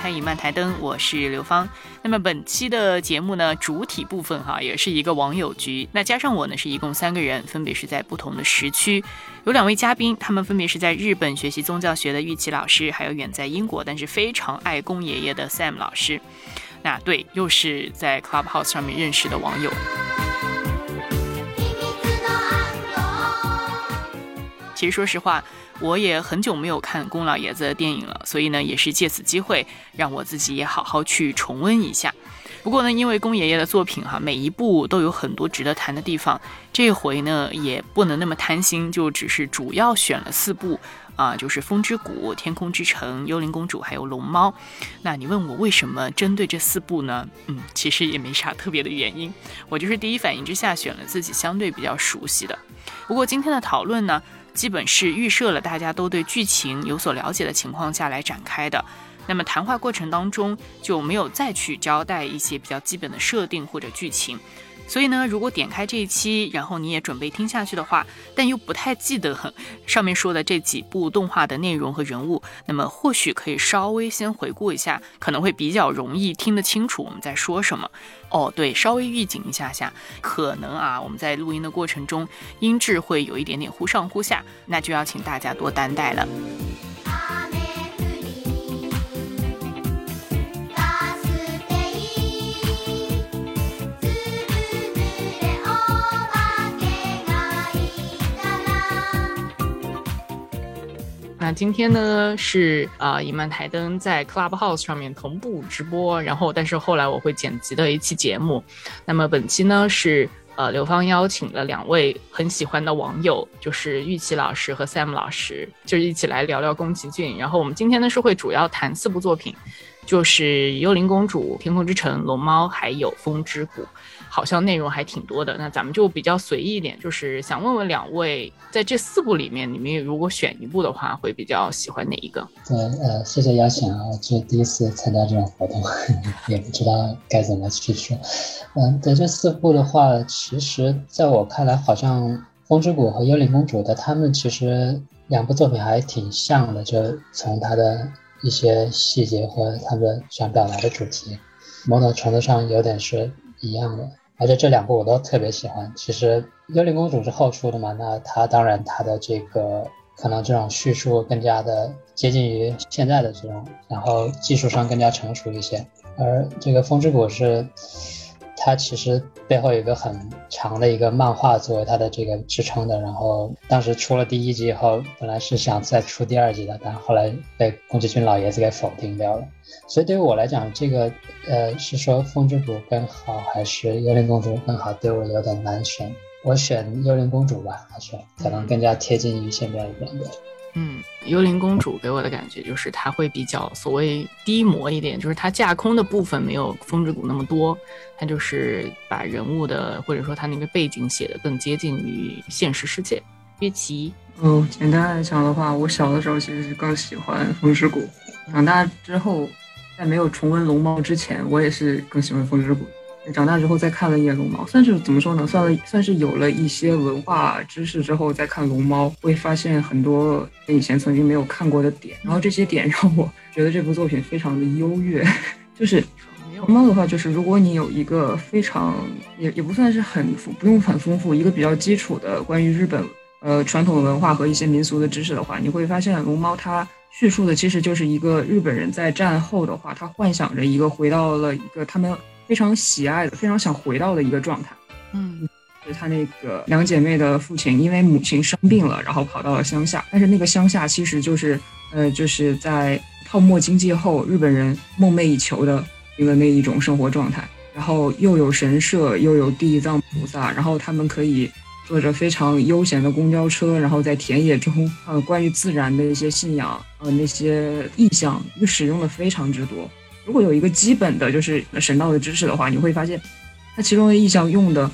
开《影漫台灯》，我是刘芳。那么本期的节目呢，主体部分哈，也是一个网友局。那加上我呢，是一共三个人，分别是在不同的时区。有两位嘉宾，他们分别是在日本学习宗教学的玉琪老师，还有远在英国但是非常爱公爷爷的 Sam 老师。那对，又是在 Clubhouse 上面认识的网友。其实说实话。我也很久没有看宫老爷子的电影了，所以呢，也是借此机会让我自己也好好去重温一下。不过呢，因为宫爷爷的作品哈，每一部都有很多值得谈的地方，这回呢也不能那么贪心，就只是主要选了四部啊，就是《风之谷》《天空之城》《幽灵公主》还有《龙猫》。那你问我为什么针对这四部呢？嗯，其实也没啥特别的原因，我就是第一反应之下选了自己相对比较熟悉的。不过今天的讨论呢？基本是预设了大家都对剧情有所了解的情况下来展开的，那么谈话过程当中就没有再去交代一些比较基本的设定或者剧情。所以呢，如果点开这一期，然后你也准备听下去的话，但又不太记得上面说的这几部动画的内容和人物，那么或许可以稍微先回顾一下，可能会比较容易听得清楚我们在说什么。哦，对，稍微预警一下下，可能啊，我们在录音的过程中音质会有一点点忽上忽下，那就要请大家多担待了。那今天呢是啊，一曼台灯在 Clubhouse 上面同步直播，然后但是后来我会剪辑的一期节目。那么本期呢是呃，刘芳邀请了两位很喜欢的网友，就是玉琪老师和 Sam 老师，就是一起来聊聊宫崎骏。然后我们今天呢是会主要谈四部作品，就是《幽灵公主》《天空之城》《龙猫》还有《风之谷》。好像内容还挺多的，那咱们就比较随意一点，就是想问问两位，在这四部里面，你们如果选一部的话，会比较喜欢哪一个？对，呃，谢谢邀请啊，这第一次参加这种活动，也不知道该怎么去说。嗯，对这四部的话，其实在我看来，好像《风之谷》和《幽灵公主》的他们其实两部作品还挺像的，就从它的一些细节和他们想表达的主题，某种程度上有点是一样的。而且这两部我都特别喜欢。其实《幽灵公主》是后出的嘛，那它当然它的这个可能这种叙述更加的接近于现在的这种，然后技术上更加成熟一些。而这个《风之谷》是它其实背后有一个很长的一个漫画作为它的这个支撑的。然后当时出了第一集以后，本来是想再出第二集的，但后来被宫崎骏老爷子给否定掉了。所以对于我来讲，这个呃是说风之谷更好还是幽灵公主更好，对我有点难选。我选幽灵公主吧，还是可能更加贴近于现在一点的。嗯，幽灵公主给我的感觉就是它会比较所谓低模一点，就是它架空的部分没有风之谷那么多，它就是把人物的或者说它那个背景写的更接近于现实世界。约奇，嗯，简单来讲的话，我小的时候其实是更喜欢风之谷，长大之后。在没有重温《龙猫》之前，我也是更喜欢《风之谷》。长大之后再看了一眼《龙猫》，算是怎么说呢？算了，算是有了一些文化知识之后再看《龙猫》，会发现很多以前曾经没有看过的点。然后这些点 让我觉得这部作品非常的优越。就是《龙猫》的话，就是如果你有一个非常也也不算是很不用很丰富，一个比较基础的关于日本呃传统文化和一些民俗的知识的话，你会发现《龙猫》它。叙述的其实就是一个日本人在战后的话，他幻想着一个回到了一个他们非常喜爱的、非常想回到的一个状态。嗯，是他那个两姐妹的父亲因为母亲生病了，然后跑到了乡下，但是那个乡下其实就是呃，就是在泡沫经济后日本人梦寐以求的一个那一种生活状态，然后又有神社，又有地藏菩萨，然后他们可以。坐着非常悠闲的公交车，然后在田野中，呃，关于自然的一些信仰，呃，那些意象又使用的非常之多。如果有一个基本的就是神道的知识的话，你会发现，它其中的意象用的，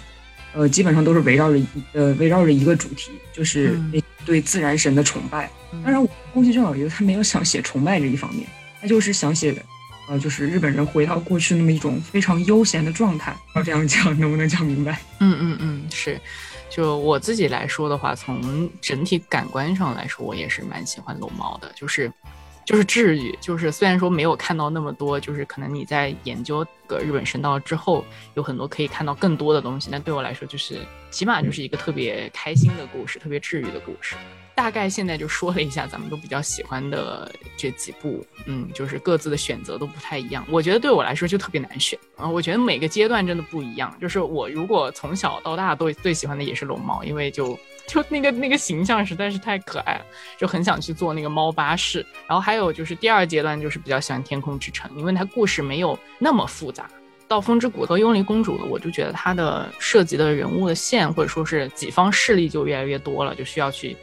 呃，基本上都是围绕着，呃，围绕着一个主题，就是对自然神的崇拜。当然，宫崎骏老爷子他没有想写崇拜这一方面，他就是想写的，呃，就是日本人回到过去那么一种非常悠闲的状态。要这样讲，能不能讲明白？嗯嗯嗯，是。就我自己来说的话，从整体感官上来说，我也是蛮喜欢龙猫的。就是就是治愈，就是虽然说没有看到那么多，就是可能你在研究个日本神道之后，有很多可以看到更多的东西，但对我来说，就是起码就是一个特别开心的故事，特别治愈的故事。大概现在就说了一下咱们都比较喜欢的这几部，嗯，就是各自的选择都不太一样。我觉得对我来说就特别难选啊，我觉得每个阶段真的不一样。就是我如果从小到大都最喜欢的也是龙猫，因为就就那个那个形象实在是太可爱了，就很想去做那个猫巴士。然后还有就是第二阶段就是比较喜欢天空之城，因为它故事没有那么复杂。到风之谷和幽灵公主，我就觉得它的涉及的人物的线或者说是己方势力就越来越多了，就需要去。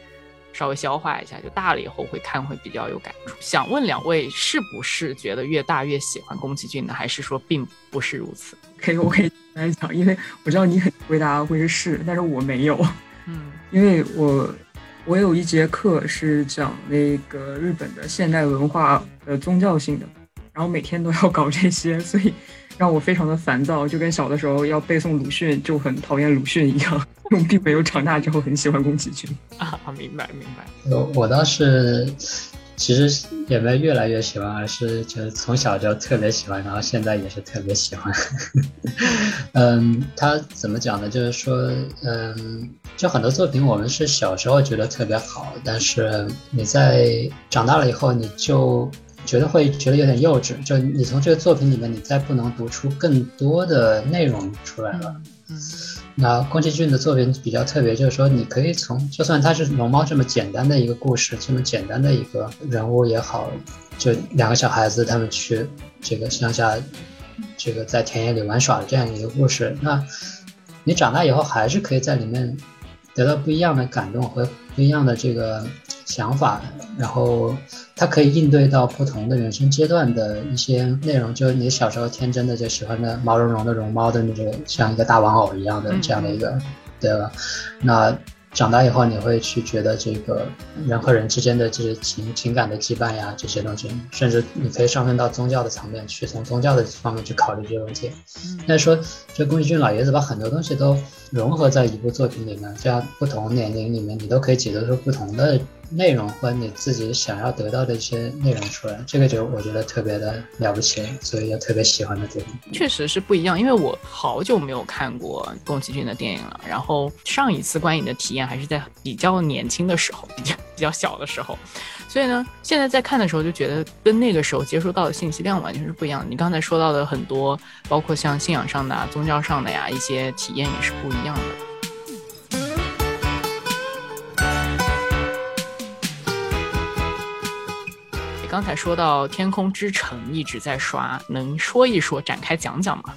稍微消化一下，就大了以后会看会比较有感触。想问两位，是不是觉得越大越喜欢宫崎骏呢？还是说并不是如此？可以，我可以来讲，因为我知道你很回答会是是，但是我没有。嗯，因为我我有一节课是讲那个日本的现代文化的宗教性的，然后每天都要搞这些，所以。让我非常的烦躁，就跟小的时候要背诵鲁迅就很讨厌鲁迅一样。我并没有长大之后很喜欢宫崎骏啊，明白明白。我我倒是其实也没越来越喜欢，而是就是从小就特别喜欢，然后现在也是特别喜欢。嗯，他怎么讲呢？就是说，嗯，就很多作品我们是小时候觉得特别好，但是你在长大了以后你就。觉得会觉得有点幼稚，就你从这个作品里面，你再不能读出更多的内容出来了。嗯，那宫崎骏的作品比较特别，就是说你可以从，就算他是龙猫这么简单的一个故事，这么简单的一个人物也好，就两个小孩子他们去这个乡下，这个在田野里玩耍的这样一个故事，那你长大以后还是可以在里面得到不一样的感动和不一样的这个。想法，然后它可以应对到不同的人生阶段的一些内容，就是你小时候天真的就喜欢的毛茸茸的绒猫的那种，像一个大玩偶一样的这样的一个，对吧？那。长大以后，你会去觉得这个人和人之间的这些情情感的羁绊呀，这些东西，甚至你可以上升到宗教的层面去，从宗教的方面去考虑这些问题。那说这宫崎骏老爷子把很多东西都融合在一部作品里面，这样不同年龄里面你都可以解读出不同的内容和你自己想要得到的一些内容出来，这个就我觉得特别的了不起，所以也特别喜欢的电影。确实是不一样，因为我好久没有看过宫崎骏的电影了，然后上一次观影的体验。还是在比较年轻的时候，比较比较小的时候，所以呢，现在在看的时候就觉得跟那个时候接收到的信息量完全是不一样的。你刚才说到的很多，包括像信仰上的、啊、宗教上的呀，一些体验也是不一样的。刚才说到《天空之城》一直在刷，能说一说、展开讲讲吗？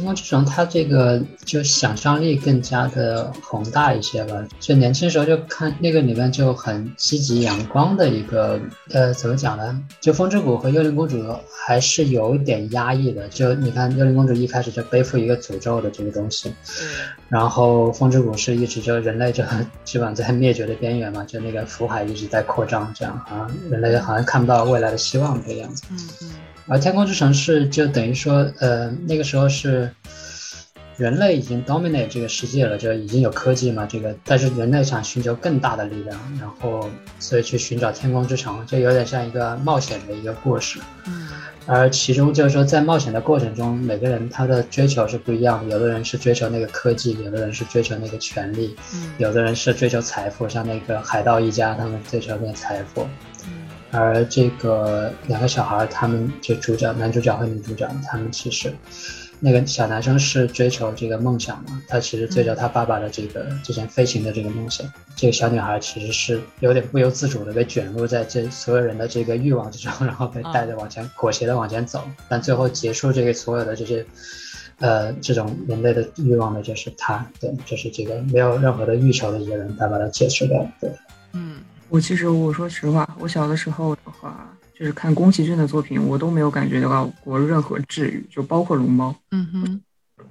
天空之城，它这个就想象力更加的宏大一些吧。就年轻时候就看那个里面就很积极阳光的一个，呃，怎么讲呢？就风之谷和幽灵公主还是有一点压抑的。就你看，幽灵公主一开始就背负一个诅咒的这个东西，然后风之谷是一直就人类就基本在灭绝的边缘嘛，就那个福海一直在扩张，这样好像人类好像看不到未来的希望这个样子。嗯嗯。而天空之城是就等于说，呃，那个时候是人类已经 dominate 这个世界了，就已经有科技嘛，这个，但是人类想寻求更大的力量，然后所以去寻找天空之城，就有点像一个冒险的一个故事。嗯。而其中就是说，在冒险的过程中，每个人他的追求是不一样的，有的人是追求那个科技，有的人是追求那个权利，嗯，有的人是追求财富，像那个海盗一家，他们追求那个财富。而这个两个小孩，他们就主角男主角和女主角，他们其实那个小男生是追求这个梦想嘛，他其实追求他爸爸的这个之前飞行的这个梦想。这个小女孩其实是有点不由自主的被卷入在这所有人的这个欲望之中，然后被带着往前裹挟的往前走。但最后结束这个所有的这些，呃，这种人类的欲望的就是他，对，就是这个没有任何的欲求的一个人，他把它解释掉，对，嗯。我其实我说实话，我小的时候的话，就是看宫崎骏的作品，我都没有感觉到过任何治愈，就包括龙猫。嗯哼，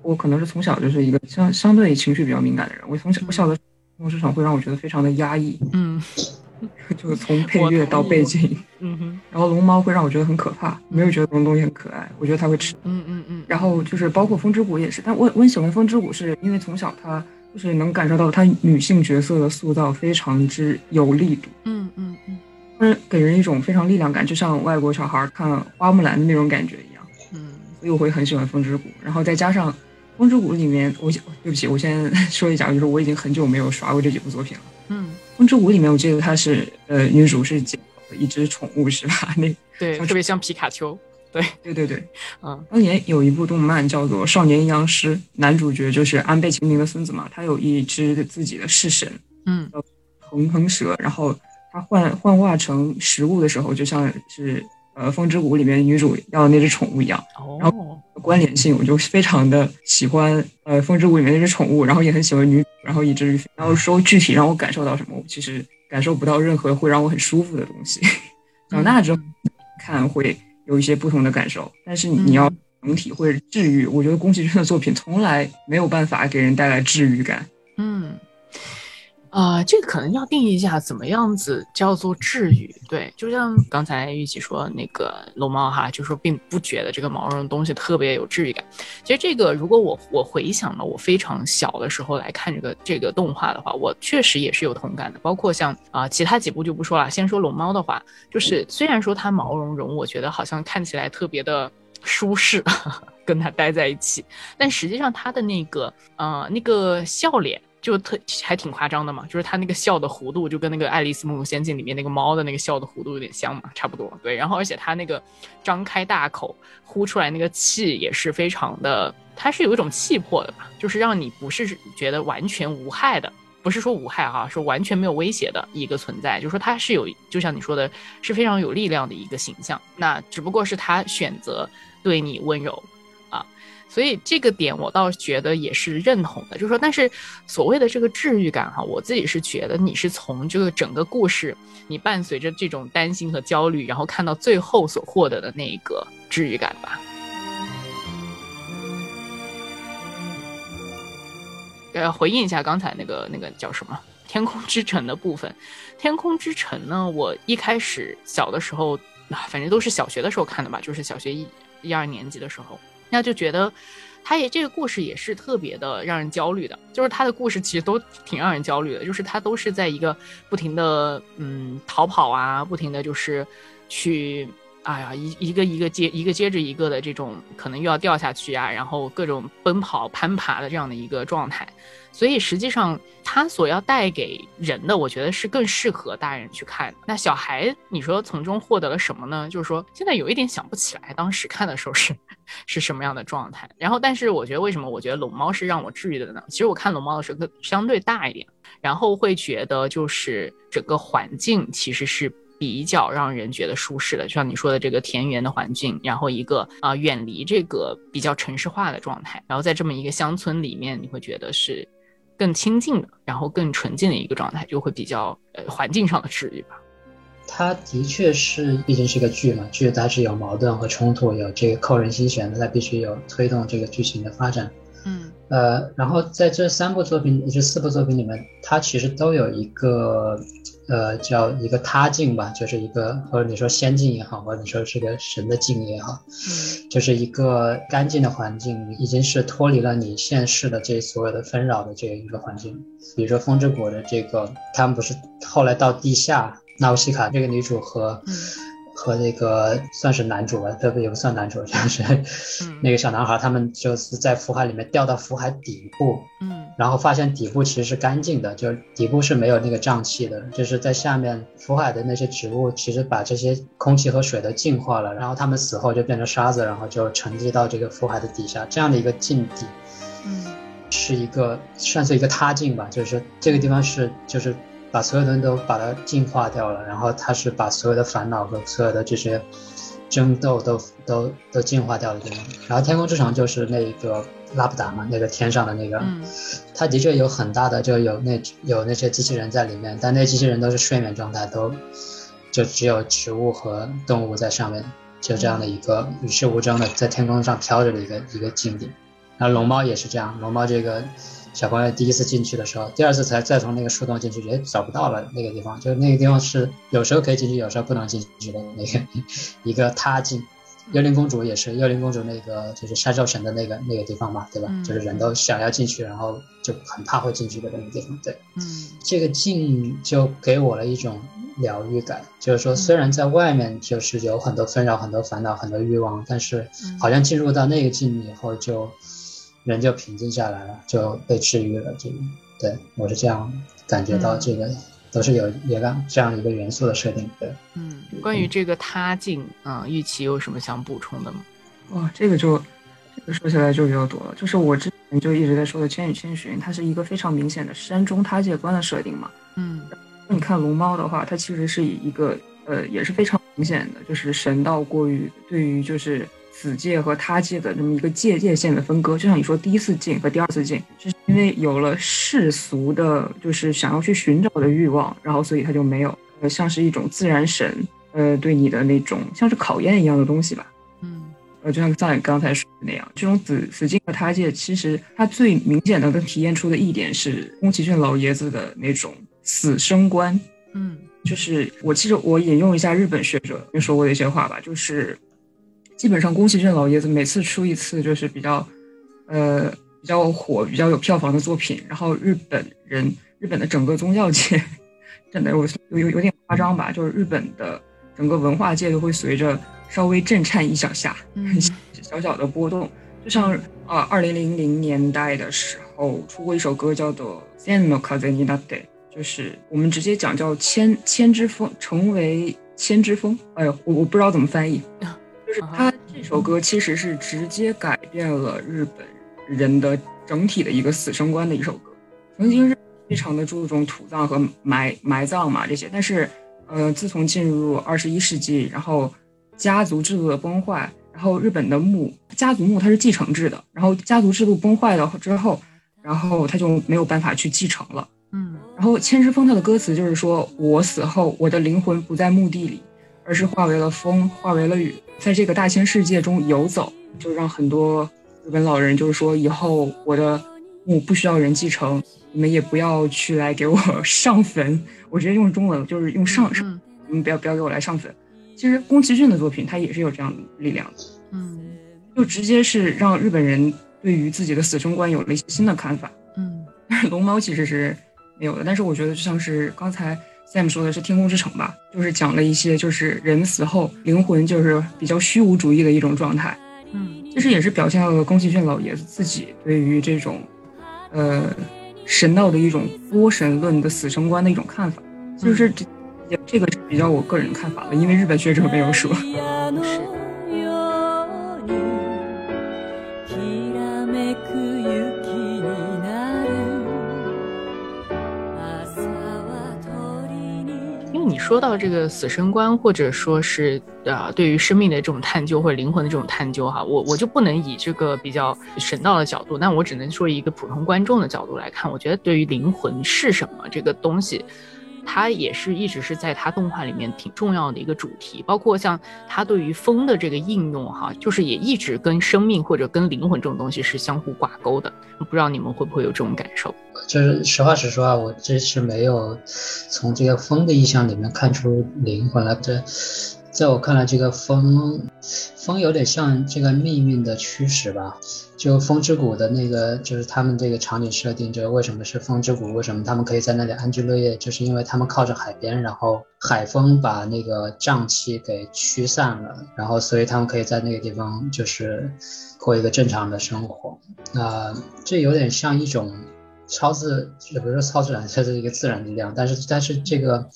我可能是从小就是一个相相对情绪比较敏感的人，我从小我小的时候，市场会让我觉得非常的压抑。嗯，就是从配乐到背景。嗯哼，然后龙猫会让我觉得很可怕，没有觉得这种东西很可爱，我觉得它会吃。嗯嗯嗯。然后就是包括风之谷也是，但我我很喜欢风之谷，是因为从小它。就是能感受到她女性角色的塑造非常之有力度，嗯嗯嗯，嗯，给人一种非常力量感，就像外国小孩看花木兰的那种感觉一样。嗯，所以我会很喜欢《风之谷》，然后再加上《风之谷》里面，我对不起，我先 说一下，就是我已经很久没有刷过这几部作品了。嗯，《风之谷》里面，我记得她是呃，女主是捡一只宠物，是吧？那对，特别像皮卡丘。对，对对对，嗯，当年有一部动漫叫做《少年阴阳师》，男主角就是安倍晴明的孙子嘛，他有一只自己的式神，嗯，叫恒恒蛇，然后他幻幻化成食物的时候，就像是呃《风之谷》里面女主要的那只宠物一样。然后关联性，我就非常的喜欢呃《风之谷》里面那只宠物，然后也很喜欢女，然后以至于然后说具体让我感受到什么，我其实感受不到任何会让我很舒服的东西。长大之后看会。有一些不同的感受，但是你要能体会治愈，我觉得宫崎骏的作品从来没有办法给人带来治愈感。嗯。啊，这个可能要定义一下，怎么样子叫做治愈？对，就像刚才玉琪说那个龙猫哈，就说并不觉得这个毛茸茸东西特别有治愈感。其实这个，如果我我回想了我非常小的时候来看这个这个动画的话，我确实也是有同感的。包括像啊其他几部就不说了，先说龙猫的话，就是虽然说它毛茸茸，我觉得好像看起来特别的舒适，跟它待在一起，但实际上它的那个呃那个笑脸。就特还挺夸张的嘛，就是他那个笑的弧度就跟那个《爱丽丝梦游仙境》里面那个猫的那个笑的弧度有点像嘛，差不多。对，然后而且他那个张开大口呼出来那个气也是非常的，它是有一种气魄的吧，就是让你不是觉得完全无害的，不是说无害哈，是完全没有威胁的一个存在，就是说它是有，就像你说的，是非常有力量的一个形象。那只不过是他选择对你温柔。所以这个点我倒觉得也是认同的，就是说，但是所谓的这个治愈感哈，我自己是觉得你是从这个整个故事，你伴随着这种担心和焦虑，然后看到最后所获得的那一个治愈感吧。呃，回应一下刚才那个那个叫什么《天空之城》的部分，《天空之城》呢，我一开始小的时候，反正都是小学的时候看的吧，就是小学一一二年级的时候。那就觉得，他也这个故事也是特别的让人焦虑的，就是他的故事其实都挺让人焦虑的，就是他都是在一个不停的嗯逃跑啊，不停的就是去。哎呀，一一个一个接一个接着一个的这种，可能又要掉下去啊，然后各种奔跑攀爬的这样的一个状态，所以实际上它所要带给人的，我觉得是更适合大人去看。那小孩，你说从中获得了什么呢？就是说现在有一点想不起来当时看的时候是是什么样的状态。然后，但是我觉得为什么我觉得龙猫是让我治愈的呢？其实我看龙猫的时候更相对大一点，然后会觉得就是整个环境其实是。比较让人觉得舒适的，就像你说的这个田园的环境，然后一个啊远离这个比较城市化的状态，然后在这么一个乡村里面，你会觉得是更亲近的，然后更纯净的一个状态，就会比较呃环境上的治愈吧。它的确是，毕竟是个剧嘛，剧它是有矛盾和冲突，有这个扣人心弦的，它必须有推动这个剧情的发展。嗯，呃，然后在这三部作品，这四部作品里面，它其实都有一个。呃，叫一个他境吧，就是一个，或者你说仙境也好，或者你说是个神的境也好，嗯，就是一个干净的环境，已经是脱离了你现世的这所有的纷扰的这一个环境。比如说风之谷的这个，他们不是后来到地下，纳乌西卡这个女主和。和那个算是男主吧，特别也不算男主，就是那个小男孩，他们就是在福海里面掉到福海底部，嗯，然后发现底部其实是干净的，就底部是没有那个瘴气的，就是在下面福海的那些植物其实把这些空气和水都净化了，然后他们死后就变成沙子，然后就沉积到这个福海的底下，这样的一个境地，嗯，是一个算是一个他境吧，就是这个地方是就是。把所有东西都把它净化掉了，然后他是把所有的烦恼和所有的这些争斗都都都净化掉了，对吗？然后天空之城就是那个拉布达嘛，那个天上的那个，它的确有很大的，就有那有那些机器人在里面，但那机器人都是睡眠状态，都就只有植物和动物在上面，就这样的一个与世无争的在天空上飘着的一个一个境地。然后龙猫也是这样，龙猫这个。小朋友第一次进去的时候，第二次才再从那个树洞进去，也，找不到了那个地方，就是那个地方是有时候可以进去，有时候不能进去的那个一个他进。幽灵公主也是，幽灵公主那个就是山兽神的那个那个地方嘛，对吧？就是人都想要进去，然后就很怕会进去的那个地方。对，嗯，这个境就给我了一种疗愈感。就是说，虽然在外面就是有很多纷扰、很多烦恼、很多欲望，但是好像进入到那个境以后，就人就平静下来了，就被治愈了。这对我是这样感觉到，这个都是有一个这样一个元素的设定。对，嗯，关于这个他境啊，玉琪有什么想补充的吗？哇，这个就这个说起来就比较多了。就是我之前就一直在说的《千与千寻》，它是一个非常明显的山中他界观的设定嘛。嗯，你看龙猫的话，它其实是以一个呃也是非常明显的，就是神道过于对于就是此界和他界的这么一个界界限的分割。就像你说第一次进和第二次进，就是因为有了世俗的，就是想要去寻找的欲望，然后所以他就没有呃像是一种自然神呃对你的那种像是考验一样的东西吧。呃，就像像你刚才说的那样，这种子子境和他界，其实它最明显的跟体验出的一点是宫崎骏老爷子的那种死生观。嗯，就是我其实我引用一下日本学者说过的一些话吧，就是基本上宫崎骏老爷子每次出一次就是比较呃比较火、比较有票房的作品，然后日本人日本的整个宗教界真的有有有点夸张吧，就是日本的整个文化界都会随着。稍微震颤一小下，小小的波动，就像啊，二零零零年代的时候出过一首歌叫做《Sen no Kaze ni Nate》，就是我们直接讲叫千千之风，成为千之风。哎呦，我我不知道怎么翻译，就是他这首歌其实是直接改变了日本人的整体的一个死生观的一首歌。曾经是非常的注重土葬和埋埋葬嘛这些，但是呃，自从进入二十一世纪，然后家族制度的崩坏，然后日本的墓家族墓它是继承制的，然后家族制度崩坏了之后，然后他就没有办法去继承了。嗯，然后千之风它的歌词就是说我死后，我的灵魂不在墓地里，而是化为了风，化为了雨，在这个大千世界中游走，就让很多日本老人就是说以后我的墓不需要人继承，你们也不要去来给我 上坟，我直接用中文就是用上上，你们不要不要给我来上坟。其实宫崎骏的作品，他也是有这样的力量的，嗯，就直接是让日本人对于自己的死生观有了一些新的看法，嗯。但是 龙猫其实是没有的，但是我觉得就像是刚才 Sam 说的是《天空之城》吧，就是讲了一些就是人死后灵魂就是比较虚无主义的一种状态，嗯，其实也是表现了宫崎骏老爷子自己对于这种，呃，神道的一种多神论的死生观的一种看法，就是这。这个是比较我个人看法的，因为日本学者没有说。因说到这个死生观，或者说是呃，对于生命的这种探究或者灵魂的这种探究，哈，我我就不能以这个比较神道的角度，那我只能说一个普通观众的角度来看，我觉得对于灵魂是什么这个东西。它也是一直是在它动画里面挺重要的一个主题，包括像它对于风的这个应用，哈，就是也一直跟生命或者跟灵魂这种东西是相互挂钩的。不知道你们会不会有这种感受？就是实话实说啊，我这是没有从这个风的意象里面看出灵魂来。这在我看来，这个风风有点像这个命运的驱使吧。就风之谷的那个，就是他们这个场景设定，就是为什么是风之谷？为什么他们可以在那里安居乐业？就是因为他们靠着海边，然后海风把那个瘴气给驱散了，然后所以他们可以在那个地方就是过一个正常的生活。啊，这有点像一种超自，也不是说超自然，它是一个自然力量，但是但是这个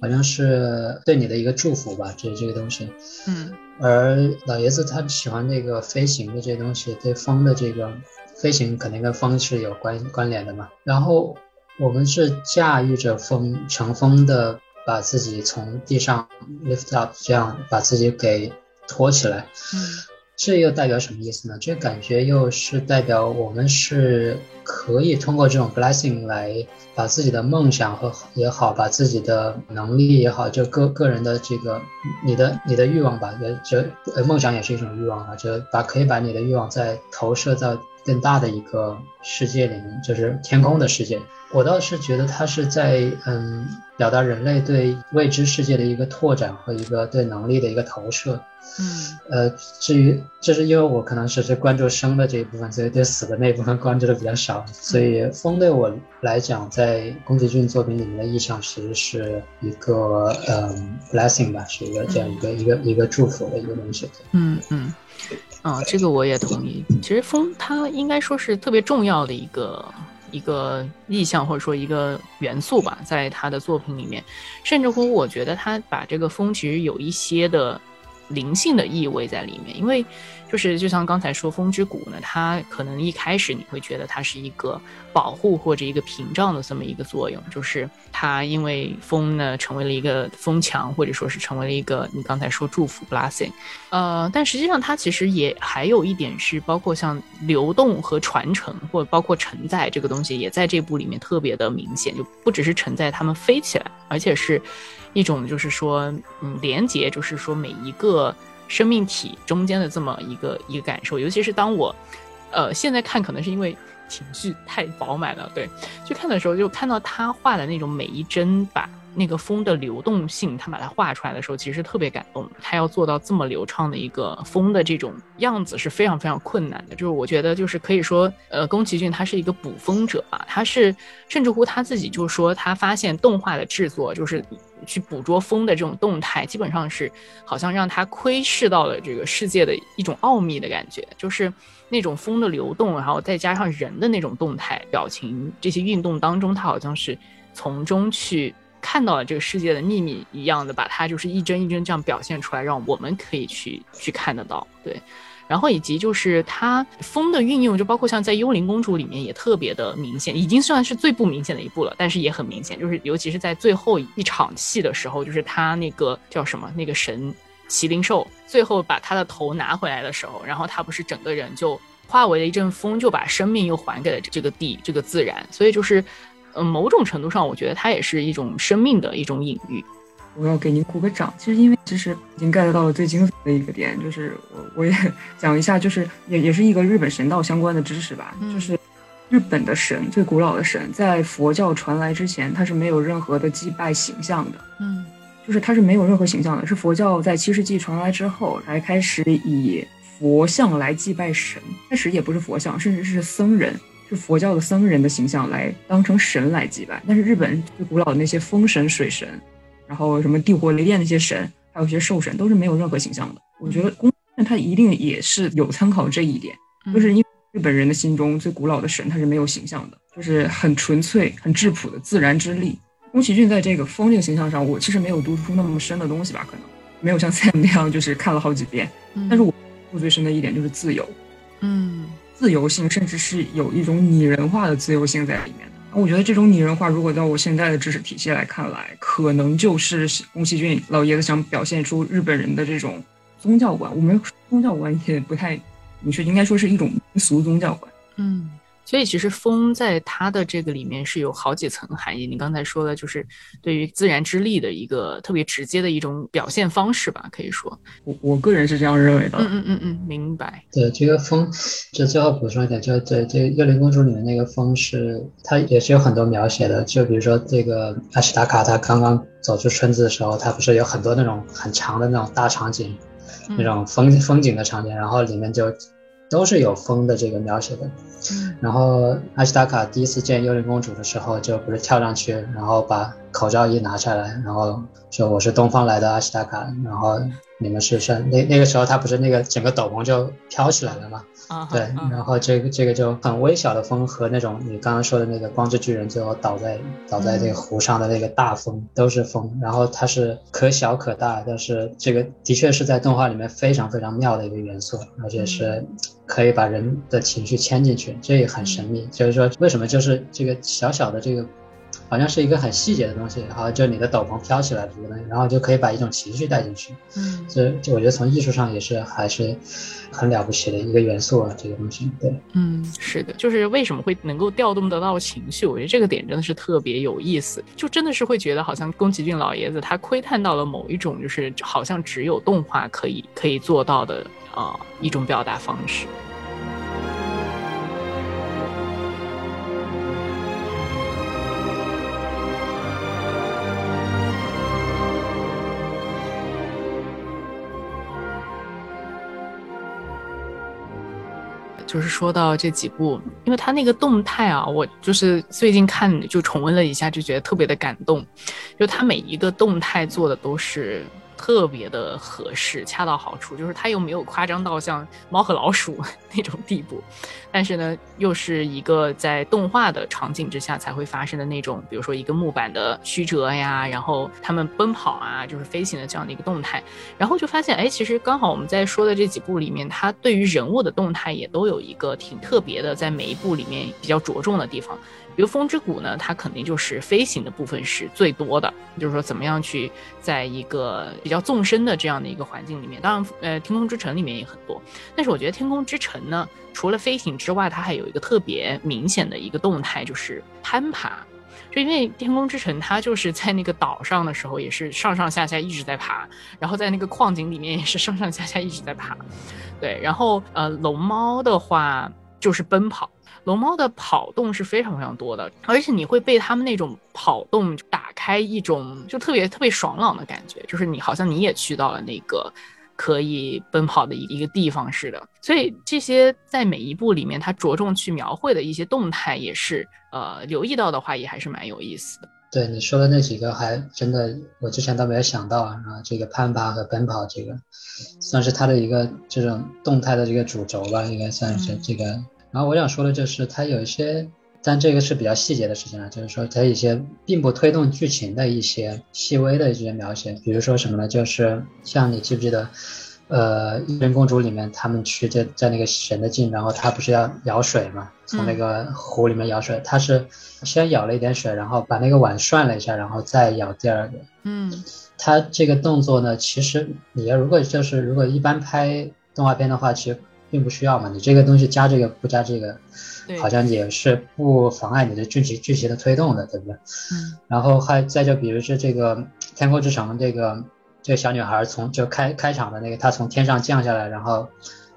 好像是对你的一个祝福吧？这这个东西，嗯。而老爷子他喜欢那个飞行的这些东西，对风的这个飞行肯定跟风是有关关联的嘛。然后我们是驾驭着风，乘风的把自己从地上 lift up，这样把自己给托起来。嗯。这又代表什么意思呢？这感觉又是代表我们是可以通过这种 blessing 来把自己的梦想和也好，把自己的能力也好，就个个人的这个你的你的欲望吧，就呃梦想也是一种欲望啊，就把可以把你的欲望再投射到更大的一个世界里面，就是天空的世界。我倒是觉得它是在嗯表达人类对未知世界的一个拓展和一个对能力的一个投射。嗯，呃，至于这是因为我可能只是只关注生的这一部分，所以对死的那一部分关注的比较少。所以风对我来讲，在宫崎骏作品里面的意象其实是一个嗯 blessing 吧，是一个这样一个一个一个祝福的一个东西。嗯嗯，啊，这个我也同意。其实风它应该说是特别重要的一个。一个意象或者说一个元素吧，在他的作品里面，甚至乎我觉得他把这个风其实有一些的。灵性的意味在里面，因为就是就像刚才说风之谷呢，它可能一开始你会觉得它是一个保护或者一个屏障的这么一个作用，就是它因为风呢成为了一个风墙，或者说是成为了一个你刚才说祝福 blessing，呃，但实际上它其实也还有一点是包括像流动和传承，或者包括承载这个东西，也在这部里面特别的明显，就不只是承载它们飞起来，而且是。一种就是说，嗯，连接，就是说每一个生命体中间的这么一个一个感受，尤其是当我，呃，现在看可能是因为情绪太饱满了，对，去看的时候就看到他画的那种每一帧把。那个风的流动性，他把它画出来的时候，其实特别感动。他要做到这么流畅的一个风的这种样子，是非常非常困难的。就是我觉得，就是可以说，呃，宫崎骏他是一个捕风者吧，他是甚至乎他自己就说，他发现动画的制作就是去捕捉风的这种动态，基本上是好像让他窥视到了这个世界的一种奥秘的感觉，就是那种风的流动，然后再加上人的那种动态、表情这些运动当中，他好像是从中去。看到了这个世界的秘密一样的，把它就是一帧一帧这样表现出来，让我们可以去去看得到。对，然后以及就是它风的运用，就包括像在《幽灵公主》里面也特别的明显，已经算是最不明显的一部了，但是也很明显，就是尤其是在最后一场戏的时候，就是他那个叫什么那个神麒麟兽，最后把他的头拿回来的时候，然后他不是整个人就化为了一阵风，就把生命又还给了这个地这个自然，所以就是。嗯，某种程度上，我觉得它也是一种生命的一种隐喻。我要给您鼓个掌。其实，因为其实已经 get 到了最精髓的一个点，就是我我也讲一下，就是也也是一个日本神道相关的知识吧。就是日本的神，最古老的神，在佛教传来之前，它是没有任何的祭拜形象的。嗯，就是它是没有任何形象的。是佛教在七世纪传来之后，才开始以佛像来祭拜神。开始也不是佛像，甚至是僧人。是佛教的僧人的形象来当成神来祭拜，但是日本最古老的那些风神、水神，然后什么地火雷电那些神，还有一些兽神，都是没有任何形象的。我觉得宫他一定也是有参考这一点，就是因为日本人的心中最古老的神他是没有形象的，就是很纯粹、很质朴的自然之力。宫崎骏在这个风这个形象上，我其实没有读出那么深的东西吧，可能没有像 Sam 那样就是看了好几遍，但是我读最深的一点就是自由，嗯。自由性，甚至是有一种拟人化的自由性在里面。我觉得这种拟人化，如果到我现在的知识体系来看来，可能就是宫崎骏老爷子想表现出日本人的这种宗教观。我们宗教观也不太明确，应该说是一种民俗宗教观。嗯。所以其实风在它的这个里面是有好几层含义。你刚才说的就是对于自然之力的一个特别直接的一种表现方式吧，可以说。我我个人是这样认为的。嗯嗯嗯嗯，明白。对这个风，就最后补充一点，就对这个《幽灵公主》里面那个风是，它也是有很多描写的。就比如说这个阿什达卡，他刚刚走出村子的时候，他不是有很多那种很长的那种大场景，那种风风景的场景，然后里面就。都是有风的这个描写的，然后阿西达卡第一次见幽灵公主的时候，就不是跳上去，然后把口罩一拿下来，然后说我是东方来的阿西达卡，然后你们是山，那那个时候他不是那个整个斗篷就飘起来了吗？对，然后这个这个就很微小的风和那种你刚刚说的那个光之巨人最后倒在倒在这个湖上的那个大风都是风，然后它是可小可大，但是这个的确是在动画里面非常非常妙的一个元素，而且是可以把人的情绪牵进去，这也很神秘。就是说为什么就是这个小小的这个。好像是一个很细节的东西，然后就你的斗篷飘起来这个东西，然后就可以把一种情绪带进去。嗯，所以就我觉得从艺术上也是还是很了不起的一个元素啊，这个东西。对，嗯，是的，就是为什么会能够调动得到情绪？我觉得这个点真的是特别有意思，就真的是会觉得好像宫崎骏老爷子他窥探到了某一种，就是好像只有动画可以可以做到的啊一种表达方式。就是说到这几部，因为他那个动态啊，我就是最近看就重温了一下，就觉得特别的感动，就他每一个动态做的都是。特别的合适，恰到好处，就是它又没有夸张到像猫和老鼠 那种地步，但是呢，又是一个在动画的场景之下才会发生的那种，比如说一个木板的曲折呀，然后他们奔跑啊，就是飞行的这样的一个动态，然后就发现，哎，其实刚好我们在说的这几部里面，它对于人物的动态也都有一个挺特别的，在每一部里面比较着重的地方。比如风之谷呢，它肯定就是飞行的部分是最多的，就是说怎么样去在一个比较纵深的这样的一个环境里面，当然，呃，天空之城里面也很多，但是我觉得天空之城呢，除了飞行之外，它还有一个特别明显的一个动态，就是攀爬。就因为天空之城它就是在那个岛上的时候，也是上上下下一直在爬，然后在那个矿井里面也是上上下下一直在爬，对，然后呃，龙猫的话就是奔跑。龙猫的跑动是非常非常多的，而且你会被他们那种跑动打开一种就特别特别爽朗的感觉，就是你好像你也去到了那个可以奔跑的一一个地方似的。所以这些在每一部里面，它着重去描绘的一些动态，也是呃留意到的话，也还是蛮有意思的。对你说的那几个，还真的我之前都没有想到啊，这个攀爬和奔跑，这个算是它的一个这种动态的这个主轴吧，应该算是这个。然后我想说的就是，它有一些，但这个是比较细节的事情了，就是说它一些并不推动剧情的一些细微的一些描写，比如说什么呢？就是像你记不记得，呃，《人公主》里面他们去在在那个神的境，然后他不是要舀水嘛，从那个湖里面舀水，他是先舀了一点水，然后把那个碗涮了一下，然后再舀第二个。嗯，他这个动作呢，其实你要如果就是如果一般拍动画片的话，其实。并不需要嘛，你这个东西加这个不加这个，好像也是不妨碍你的剧情剧情的推动的，对不对？嗯。然后还再就比如说这个《天空之城》，这个这个小女孩从就开开场的那个，她从天上降下来，然后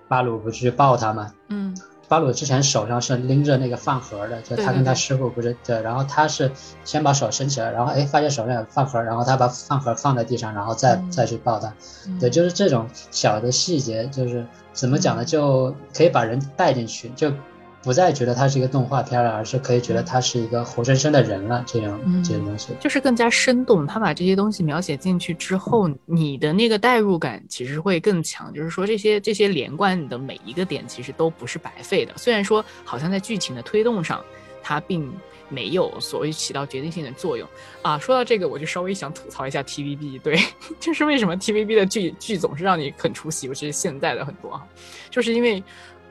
巴鲁不是抱她嘛？嗯。巴鲁之前手上是拎着那个饭盒的，就他跟他师傅不是对，然后他是先把手伸起来，然后哎发现手上有饭盒，然后他把饭盒放在地上，然后再再去抱他，对，就是这种小的细节，就是怎么讲呢，就可以把人带进去，就。不再觉得它是一个动画片了，而是可以觉得它是一个活生生的人了。这样这些东西就是更加生动。他把这些东西描写进去之后，你的那个代入感其实会更强。就是说，这些这些连贯的每一个点其实都不是白费的。虽然说好像在剧情的推动上，它并没有所谓起到决定性的作用啊。说到这个，我就稍微想吐槽一下 TVB。对，就是为什么 TVB 的剧剧总是让你很出戏，尤其是现在的很多啊，就是因为。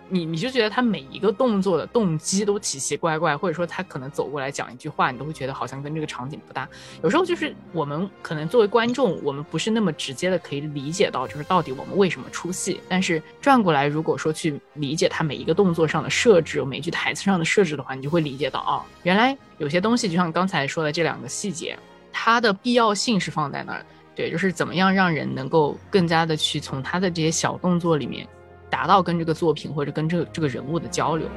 你你就觉得他每一个动作的动机都奇奇怪怪，或者说他可能走过来讲一句话，你都会觉得好像跟这个场景不搭。有时候就是我们可能作为观众，我们不是那么直接的可以理解到，就是到底我们为什么出戏。但是转过来，如果说去理解他每一个动作上的设置，每一句台词上的设置的话，你就会理解到，哦，原来有些东西就像刚才说的这两个细节，它的必要性是放在那儿。对，就是怎么样让人能够更加的去从他的这些小动作里面。达到跟这个作品或者跟这个这个人物的交流。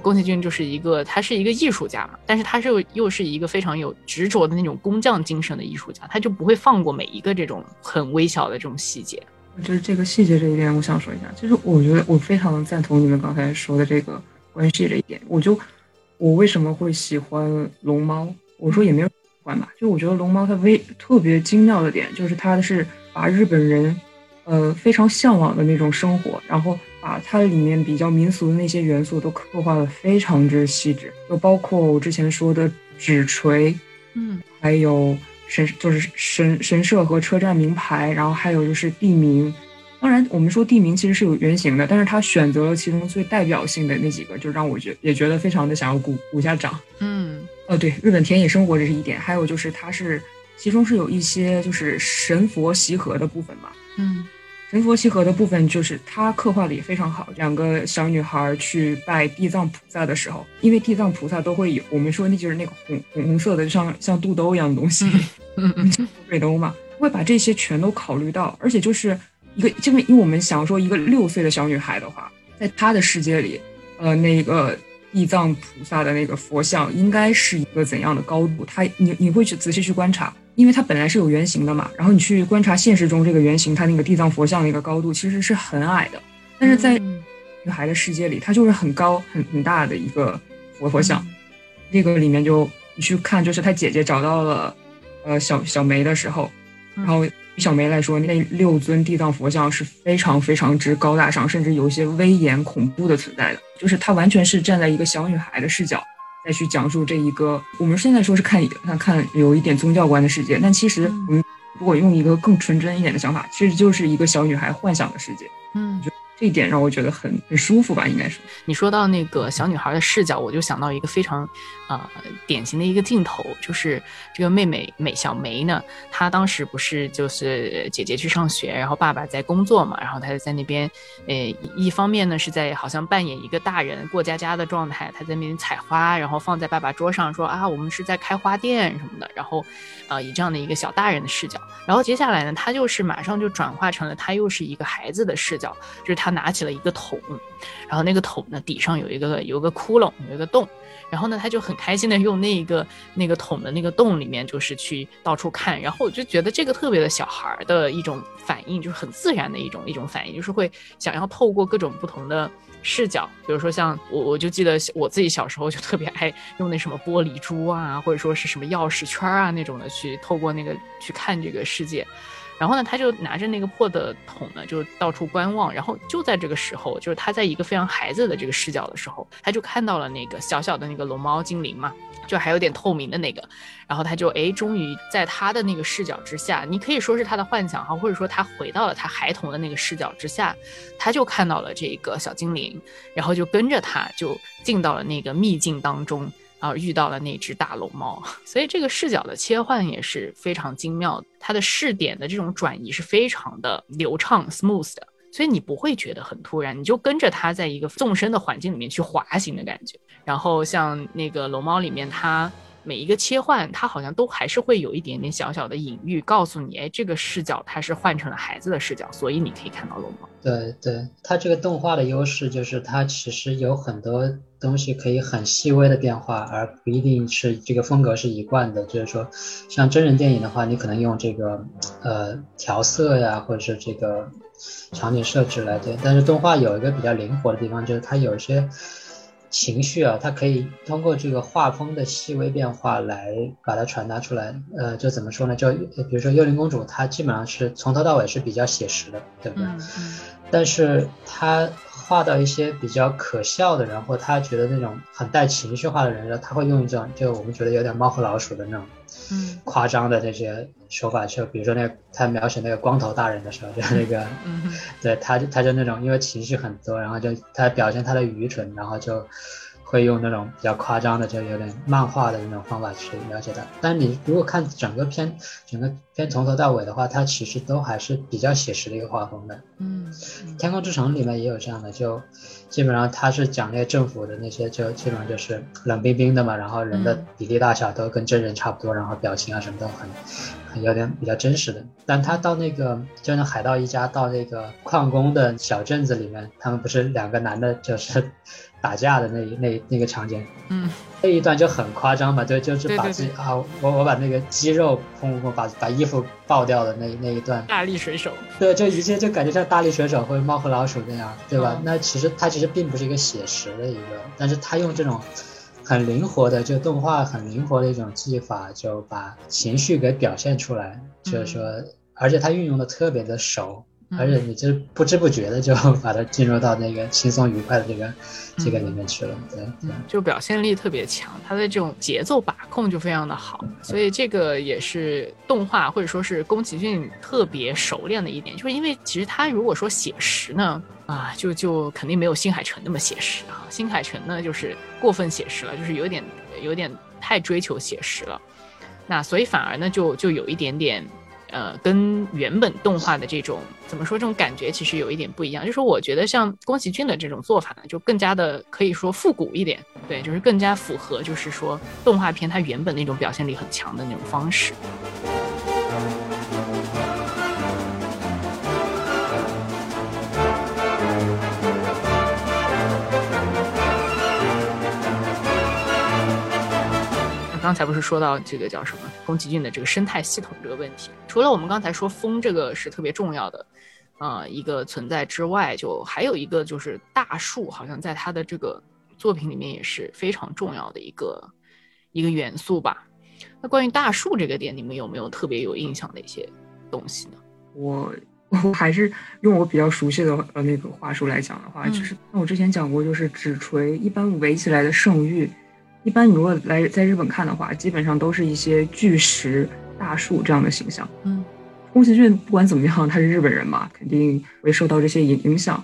宫崎骏就是一个，他是一个艺术家嘛，但是他是又是一个非常有执着的那种工匠精神的艺术家，他就不会放过每一个这种很微小的这种细节。就是这个细节这一点，我想说一下，就是我觉得我非常赞同你们刚才说的这个关系这一点。我就我为什么会喜欢龙猫？我说也没有。关吧，就我觉得龙猫它微特别精妙的点，就是它是把日本人，呃非常向往的那种生活，然后把它里面比较民俗的那些元素都刻画的非常之细致，就包括我之前说的纸锤，嗯，还有神就是神神社和车站名牌，然后还有就是地名。当然，我们说地名其实是有原型的，但是他选择了其中最代表性的那几个，就让我觉也觉得非常的想要鼓鼓下掌。嗯，哦，对，日本田野生活这是一点，还有就是它是其中是有一些就是神佛习合的部分嘛。嗯，神佛习合的部分就是他刻画的也非常好。两个小女孩去拜地藏菩萨的时候，因为地藏菩萨都会有我们说那就是那个红红红色的，像像肚兜一样的东西，嗯嗯，水兜嘛，会把这些全都考虑到，而且就是。一个，因为因为我们想说一个六岁的小女孩的话，在她的世界里，呃，那个地藏菩萨的那个佛像应该是一个怎样的高度？它你你会去仔细去观察，因为它本来是有原型的嘛。然后你去观察现实中这个原型，它那个地藏佛像的一个高度其实是很矮的，但是在女孩的世界里，它就是很高很很大的一个佛佛像。这个里面就你去看，就是他姐姐找到了呃小小梅的时候，然后。小梅来说，那六尊地藏佛像是非常非常之高大上，甚至有一些威严恐怖的存在的。就是她完全是站在一个小女孩的视角，再去讲述这一个我们现在说是看看看有一点宗教观的世界，但其实我们如果用一个更纯真一点的想法，其实就是一个小女孩幻想的世界。嗯。这一点让我觉得很很舒服吧，应该是。你说到那个小女孩的视角，我就想到一个非常，呃，典型的一个镜头，就是这个妹妹美小梅呢，她当时不是就是姐姐去上学，然后爸爸在工作嘛，然后她就在那边，呃，一方面呢是在好像扮演一个大人过家家的状态，她在那边采花，然后放在爸爸桌上说啊，我们是在开花店什么的，然后，啊，以这样的一个小大人的视角，然后接下来呢，她就是马上就转化成了她又是一个孩子的视角，就是她。拿起了一个桶，然后那个桶呢底上有一个有个窟窿，有一个洞，然后呢他就很开心的用那一个那个桶的那个洞里面就是去到处看，然后我就觉得这个特别的小孩的一种反应，就是很自然的一种一种反应，就是会想要透过各种不同的视角，比如说像我我就记得我自己小时候就特别爱用那什么玻璃珠啊，或者说是什么钥匙圈啊那种的去透过那个去看这个世界。然后呢，他就拿着那个破的桶呢，就到处观望。然后就在这个时候，就是他在一个非常孩子的这个视角的时候，他就看到了那个小小的那个龙猫精灵嘛，就还有点透明的那个。然后他就哎，终于在他的那个视角之下，你可以说是他的幻想哈，或者说他回到了他孩童的那个视角之下，他就看到了这个小精灵，然后就跟着他就进到了那个秘境当中。啊，遇到了那只大龙猫，所以这个视角的切换也是非常精妙，它的视点的这种转移是非常的流畅 smooth 的，所以你不会觉得很突然，你就跟着它在一个纵深的环境里面去滑行的感觉。然后像那个龙猫里面，它。每一个切换，它好像都还是会有一点点小小的隐喻，告诉你，哎，这个视角它是换成了孩子的视角，所以你可以看到龙猫。对对，它这个动画的优势就是它其实有很多东西可以很细微的变化，而不一定是这个风格是一贯的。就是说，像真人电影的话，你可能用这个呃调色呀，或者是这个场景设置来对，但是动画有一个比较灵活的地方，就是它有一些。情绪啊，它可以通过这个画风的细微变化来把它传达出来。呃，就怎么说呢？就比如说《幽灵公主》，它基本上是从头到尾是比较写实的，对不对？嗯。但是它画到一些比较可笑的人，或他觉得那种很带情绪化的人，然后他会用一种就我们觉得有点猫和老鼠的那种，嗯，夸张的这些手法。就比如说那个他描写那个光头大人的时候，就 那个，对，他就他就那种因为情绪很多，然后就他表现他的愚蠢，然后就。会用那种比较夸张的，就有点漫画的那种方法去了解它。但你如果看整个片，整个片从头到尾的话，它其实都还是比较写实的一个画风的。嗯，天空之城里面也有这样的，就基本上它是讲那些政府的那些，就基本上就是冷冰冰的嘛，然后人的比例大小都跟真人差不多，然后表情啊什么都很很有点比较真实的。但他到那个就那海盗一家到那个矿工的小镇子里面，他们不是两个男的，就是。打架的那那那个场景，嗯，那一段就很夸张嘛，对就是把自己啊，我我把那个肌肉砰砰把把衣服爆掉的那那一段，大力水手，对，就一切就感觉像大力水手或者猫和老鼠那样，对吧？那其实它其实并不是一个写实的一个，但是他用这种很灵活的就动画很灵活的一种技法，就把情绪给表现出来，就是说，而且他运用的特别的熟。而且你就不知不觉的就 把它进入到那个轻松愉快的这个这个里面去了，对，就表现力特别强，他的这种节奏把控就非常的好，所以这个也是动画或者说是宫崎骏特别熟练的一点，就是因为其实他如果说写实呢，啊，就就肯定没有新海诚那么写实啊，新海诚呢就是过分写实了，就是有点有点太追求写实了，那所以反而呢就就有一点点。呃，跟原本动画的这种怎么说，这种感觉其实有一点不一样。就是我觉得像宫崎骏的这种做法呢，就更加的可以说复古一点，对，就是更加符合，就是说动画片它原本那种表现力很强的那种方式。刚才不是说到这个叫什么宫崎骏的这个生态系统这个问题？除了我们刚才说风这个是特别重要的，啊一个存在之外，就还有一个就是大树，好像在他的这个作品里面也是非常重要的一个一个元素吧。那关于大树这个点，你们有没有特别有印象的一些东西呢？我我还是用我比较熟悉的呃那个话术来讲的话，就是那我之前讲过，就是纸锤一般围起来的圣域。一般你如果来在日本看的话，基本上都是一些巨石、大树这样的形象。嗯，宫崎骏不管怎么样，他是日本人嘛，肯定会受到这些影影响。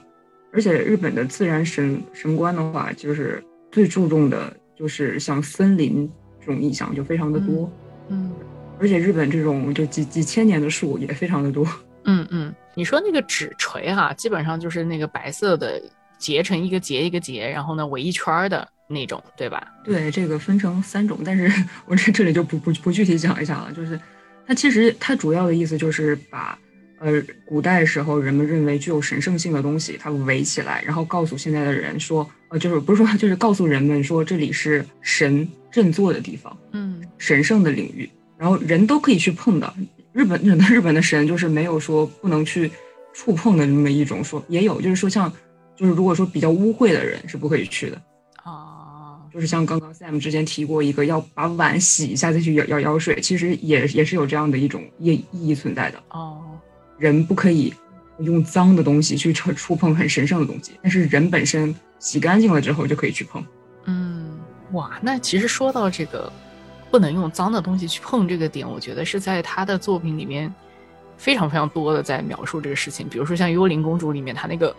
而且日本的自然神神观的话，就是最注重的就是像森林这种意象就非常的多。嗯，而且日本这种就几几千年的树也非常的多。嗯嗯，你说那个纸锤哈，基本上就是那个白色的结成一个结一个结，然后呢围一圈的。那种对吧？对，这个分成三种，但是 我这这里就不不不具体讲一下了。就是它其实它主要的意思就是把呃古代时候人们认为具有神圣性的东西，它围起来，然后告诉现在的人说，呃，就是不是说就是告诉人们说这里是神振作的地方，嗯，神圣的领域，然后人都可以去碰的。日本日 日本的神就是没有说不能去触碰的那么一种说，也有就是说像就是如果说比较污秽的人是不可以去的。就是像刚刚 Sam 之前提过一个要把碗洗一下再去舀舀舀水，其实也也是有这样的一种意意义存在的哦。人不可以用脏的东西去触触碰很神圣的东西，但是人本身洗干净了之后就可以去碰。嗯，哇，那其实说到这个不能用脏的东西去碰这个点，我觉得是在他的作品里面非常非常多的在描述这个事情。比如说像《幽灵公主》里面，他那个。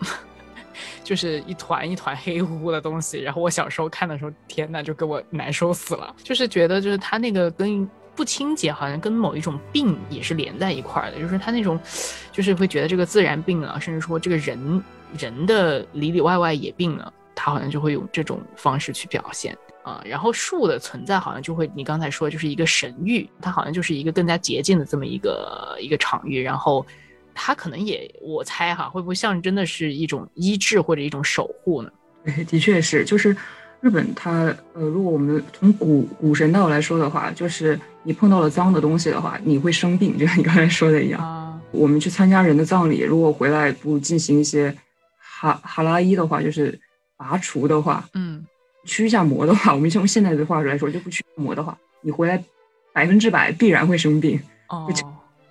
就是一团一团黑乎乎的东西，然后我小时候看的时候，天呐，就给我难受死了。就是觉得，就是它那个跟不清洁，好像跟某一种病也是连在一块儿的。就是它那种，就是会觉得这个自然病了，甚至说这个人人的里里外外也病了，它好像就会用这种方式去表现啊。然后树的存在，好像就会你刚才说，就是一个神域，它好像就是一个更加洁净的这么一个一个场域，然后。它可能也，我猜哈，会不会像真的是一种医治或者一种守护呢？对，的确是，就是日本它，呃，如果我们从古古神道来说的话，就是你碰到了脏的东西的话，你会生病，就像你刚才说的一样。啊，我们去参加人的葬礼，如果回来不进行一些哈哈拉伊的话，就是拔除的话，嗯，驱一下魔的话，我们用现在的话来说，就不驱魔的话，你回来百分之百必然会生病。哦。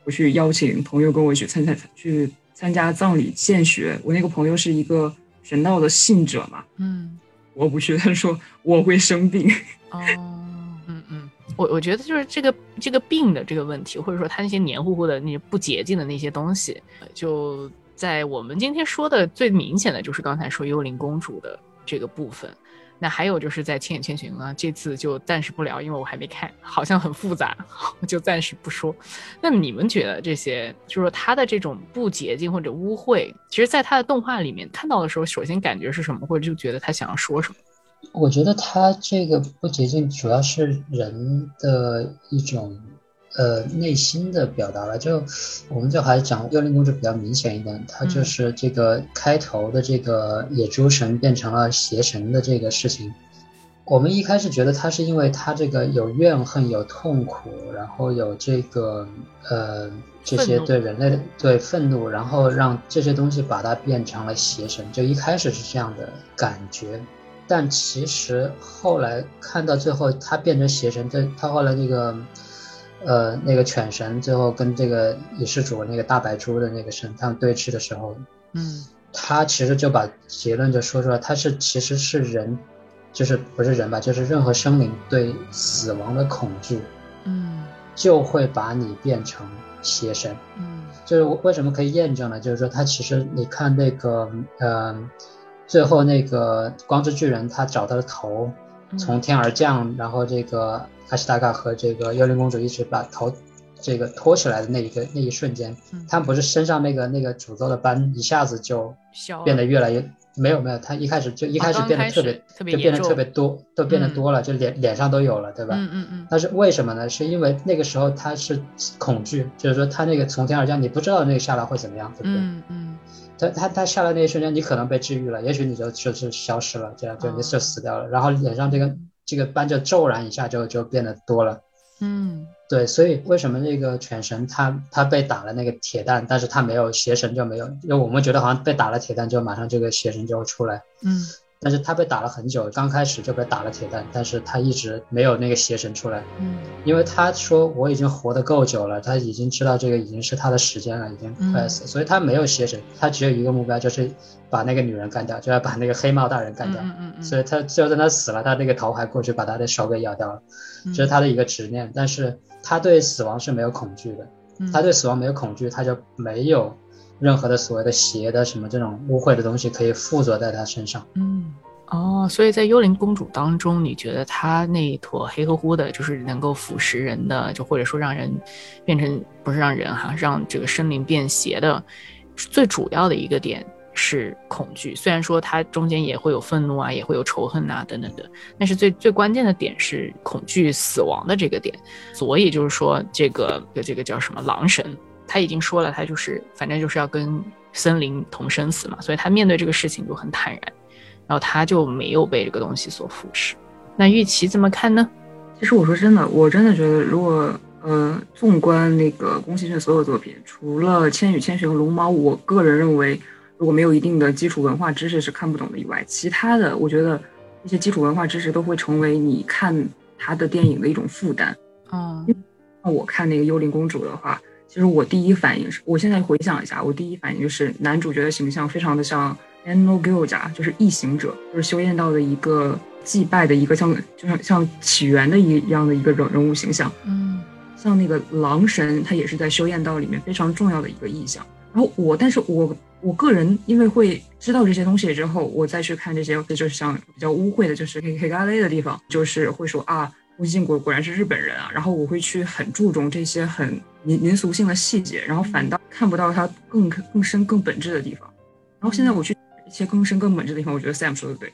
我去邀请朋友跟我一起参加去参加葬礼献血，我那个朋友是一个神道的信者嘛，嗯，我不去，他说我会生病。哦，嗯嗯，我我觉得就是这个这个病的这个问题，或者说他那些黏糊糊的那些不洁净的那些东西，就在我们今天说的最明显的就是刚才说幽灵公主的这个部分。那还有就是在《千与千寻》啊，这次就暂时不聊，因为我还没看，好像很复杂，我就暂时不说。那你们觉得这些，就是说他的这种不洁净或者污秽，其实在他的动画里面看到的时候，首先感觉是什么，或者就觉得他想要说什么？我觉得他这个不洁净主要是人的一种。呃，内心的表达了，就我们就还是讲幽灵公主比较明显一点，它就是这个开头的这个野猪神变成了邪神的这个事情。我们一开始觉得他是因为他这个有怨恨、有痛苦，然后有这个呃这些对人类的对愤怒，然后让这些东西把它变成了邪神，就一开始是这样的感觉。但其实后来看到最后他变成邪神，这他后来那个。呃，那个犬神最后跟这个野世主那个大白猪的那个神他们对峙的时候，嗯，他其实就把结论就说出来，他是其实是人，就是不是人吧，就是任何生灵对死亡的恐惧，嗯，就会把你变成邪神，嗯，就是为什么可以验证呢？就是说他其实你看那个，呃，最后那个光之巨人他找他的头从天而降，然后这个。阿西达卡和这个幽灵公主一直把头这个托起来的那一个那一瞬间，他们不是身上那个那个诅咒的斑一下子就变得越来越没有没有，他一开始就一开始变得特别就变得特别多，都变得多了，就脸脸上都有了，对吧？嗯嗯嗯。但是为什么呢？是因为那个时候他是恐惧，就是说他那个从天而降，你不知道那个下来会怎么样，对不对？嗯嗯。他他他下来那一瞬间，你可能被治愈了，也许你就就是消失了，这样就你就死掉了，然后脸上这个。这个斑就骤然一下就就变得多了。嗯对，所以为什么那个犬神他他被打了那个铁蛋，但是他没有邪神就没有，因为我们觉得好像被打了铁蛋就马上这个邪神就会出来，嗯但是他被打了很久，刚开始就被打了铁蛋，但是他一直没有那个邪神出来，嗯因为他说我已经活得够久了，他已经知道这个已经是他的时间了，已经快死，所以他没有邪神，他只有一个目标，就是把那个女人干掉，就要把那个黑帽大人干掉。嗯嗯嗯，所以他就在他死了，他那个头还过去把他的手给咬掉了，嗯这是他的一个执念。但是他对死亡是没有恐惧的，嗯他对死亡没有恐惧，他就没有任何的所谓的邪的什么这种污秽的东西可以附着在他身上。嗯。哦，所以在幽灵公主当中，你觉得她那一坨黑乎乎的，就是能够腐蚀人的，就或者说让人变成不是让人哈，让这个生灵变邪的，最主要的一个点是恐惧。虽然说它中间也会有愤怒啊，也会有仇恨啊等等的，但是最最关键的点是恐惧死亡的这个点。所以就是说，这个这个叫什么狼神，他已经说了，他就是反正就是要跟森林同生死嘛，所以他面对这个事情就很坦然。然后他就没有被这个东西所腐蚀。那玉琪怎么看呢？其实我说真的，我真的觉得，如果呃，纵观那个宫崎骏所有作品，除了《千与千寻》和《龙猫》，我个人认为，如果没有一定的基础文化知识是看不懂的以外，其他的，我觉得一些基础文化知识都会成为你看他的电影的一种负担。嗯那我看那个《幽灵公主》的话，其实我第一反应是，我现在回想一下，我第一反应就是男主角的形象非常的像 Anno Gilja，就是异形者，就是修炼道的一个祭拜的一个像，就像像起源的一样的一个人人物形象。嗯像那个狼神，他也是在修验道里面非常重要的一个意象。然后我，但是我我个人因为会知道这些东西之后，我再去看这些，就是像比较污秽的，就是黑黑咖喱的地方，就是会说啊，宫崎骏果果然是日本人啊。然后我会去很注重这些很民民俗性的细节，然后反倒看不到他更更深更本质的地方。然后现在我去一些更深更本质的地方，我觉得 Sam 说的对，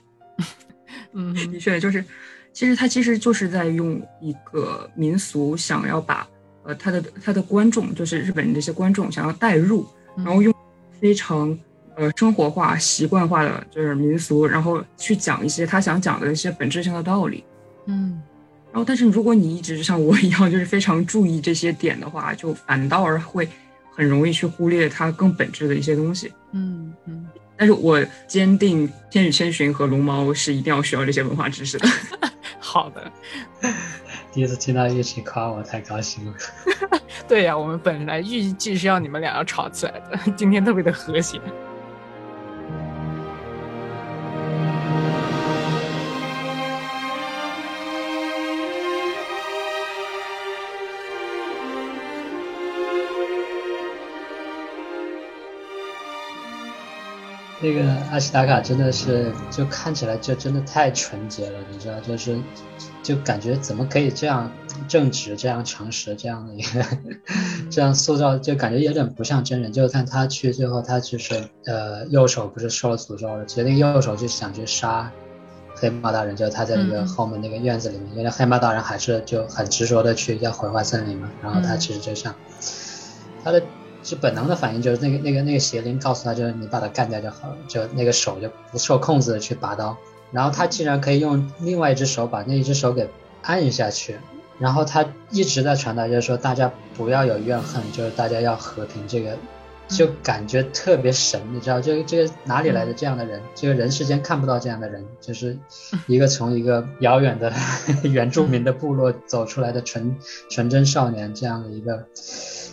嗯的确就是，其实他其实就是在用一个民俗想要把呃他的他的观众，就是日本人这些观众想要带入，然后用非常呃生活化、习惯化的就是民俗，然后去讲一些他想讲的一些本质性的道理。嗯然后，但是如果你一直像我一样，就是非常注意这些点的话，就反倒而会很容易去忽略它更本质的一些东西。嗯嗯，但是我坚定《千与千寻》和《龙猫》是一定要需要这些文化知识的。好的，第一次听到一起夸我，太高兴了。对呀、我们本来预计是要你们俩要吵起来的，今天特别的和谐。那个阿西达卡真的是，就看起来就真的太纯洁了，你知道，就是就感觉怎么可以这样正直、这样诚实、这样的一个 这样塑造，就感觉有点不像真人。就看他去最后，他就是呃右手不是受了诅咒了，其实那个右手就想去杀黑猫大人，就他在那个嗯后面那个院子里面，因为黑猫大人还是就很执着的去要毁坏森林嘛，然后他嗯其实就像他的。是本能的反应，就是那个那个那个邪灵告诉他，就是你把他干掉就好了，就那个手就不受控制的去拔刀，然后他竟然可以用另外一只手把那一只手给按下去，然后他一直在传达，就是说大家不要有怨恨，就是大家要和平，这个就感觉特别神，你知道这个这个哪里来的这样的人？这个人世间看不到这样的人，就是一个从一个遥远的 原住民的部落走出来的纯纯真少年，这样的一个。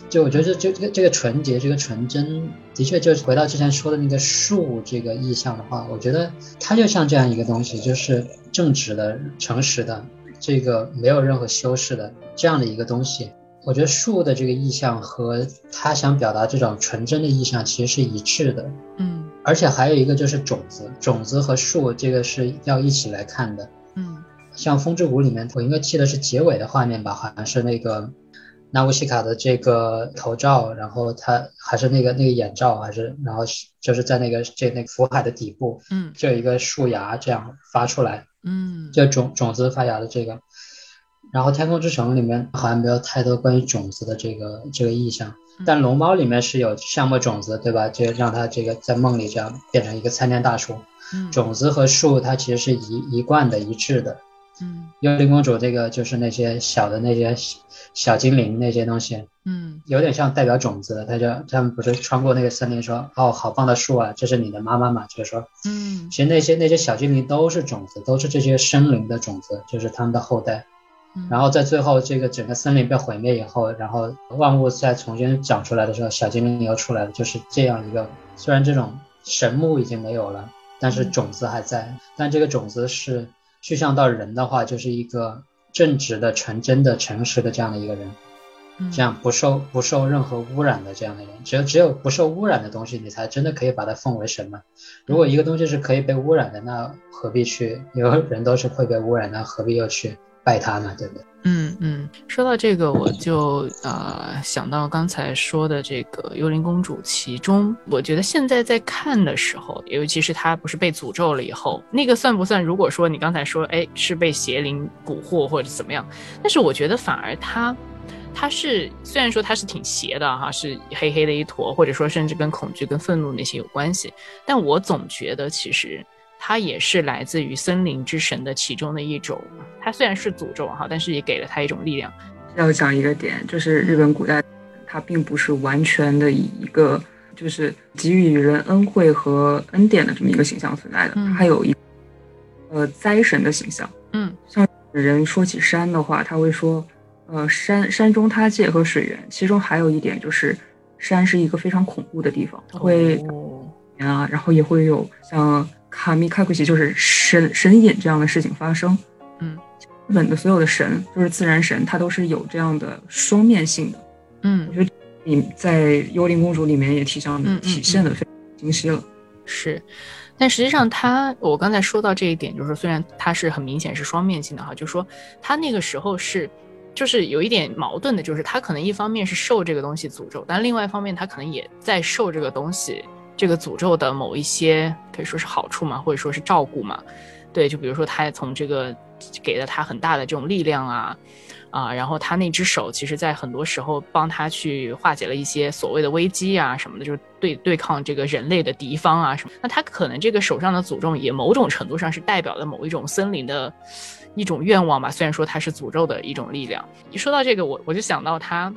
就我觉得这这这个这个纯洁，这个纯真，的确就是回到之前说的那个树这个意象的话，我觉得它就像这样一个东西，就是正直的、诚实的，这个没有任何修饰的这样的一个东西。我觉得树的这个意象和他想表达这种纯真的意象其实是一致的。嗯而且还有一个就是种子，种子和树这个是要一起来看的。嗯像《风之谷》里面，我应该记得是结尾的画面吧，好像是那个纳乌西卡的这个头罩，然后他还是那个那个眼罩，还是然后是就是在那个这那个福海的底部，嗯就有一个树芽这样发出来，嗯就种种子发芽的这个。然后《天空之城》里面好像没有太多关于种子的这个这个意象，但《龙猫》里面是有橡木种子，对吧？就让它这个在梦里这样变成一个参天大树。嗯种子和树它其实是一一贯的、一致的。嗯幽灵公主这个就是那些小的那些小小精灵那些东西，嗯有点像代表种子的。他就他们不是穿过那个森林说，哦，好棒的树啊，这是你的妈妈嘛？就是说，嗯其实那些那些小精灵都是种子，都是这些生灵的种子，就是他们的后代。嗯，然后在最后这个整个森林被毁灭以后，然后万物再重新长出来的时候，小精灵又出来了，就是这样一个。虽然这种神木已经没有了，但是种子还在。但这个种子是具象到人的话，就是一个正直的、纯真的、诚实的这样的一个人，嗯这样不受不受任何污染的这样的人。只有只有不受污染的东西，你才真的可以把它奉为神嘛。如果一个东西是可以被污染的，那何必去？因为人都是会被污染，那何必又去拜他呢？对不对？嗯嗯，说到这个，我就呃想到刚才说的这个幽灵公主，其中我觉得现在在看的时候，尤其是她不是被诅咒了以后，那个算不算？如果说你刚才说，哎，是被邪灵蛊惑或者怎么样，但是我觉得反而她。她是虽然说她是挺邪的哈，是黑黑的一坨，或者说甚至跟恐惧、跟愤怒那些有关系，但我总觉得其实它也是来自于森林之神的其中的一种。它虽然是诅咒哈，但是也给了他一种力量。要讲一个点，就是日本古代它并不是完全的以一个就是给予人恩惠和恩典的这么一个形象存在的，嗯它还有一呃灾神的形象。嗯像人说起山的话，他会说，呃，山山中他界和水源，其中还有一点就是，山是一个非常恐怖的地方，会哦啊，然后也会有像卡米卡库西就是神神隐这样的事情发生。嗯，日本的所有的神就是自然神，它都是有这样的双面性的。嗯我觉得你在幽灵公主里面也体现嗯嗯体现的非常清晰了。是，但实际上他，我刚才说到这一点，就是虽然他是很明显是双面性的哈，就说他那个时候是，就是有一点矛盾的，就是他可能一方面是受这个东西诅咒，但另外一方面他可能也在受这个东西这个诅咒的某一些可以说是好处嘛，或者说是照顾嘛，对，就比如说他从这个给了他很大的这种力量啊。啊，然后他那只手，其实在很多时候帮他去化解了一些所谓的危机啊什么的，就是对对抗这个人类的敌方啊什么。那他可能这个手上的诅咒，也某种程度上是代表了某一种森林的一种愿望吧。虽然说它是诅咒的一种力量。一说到这个，我我就想到他。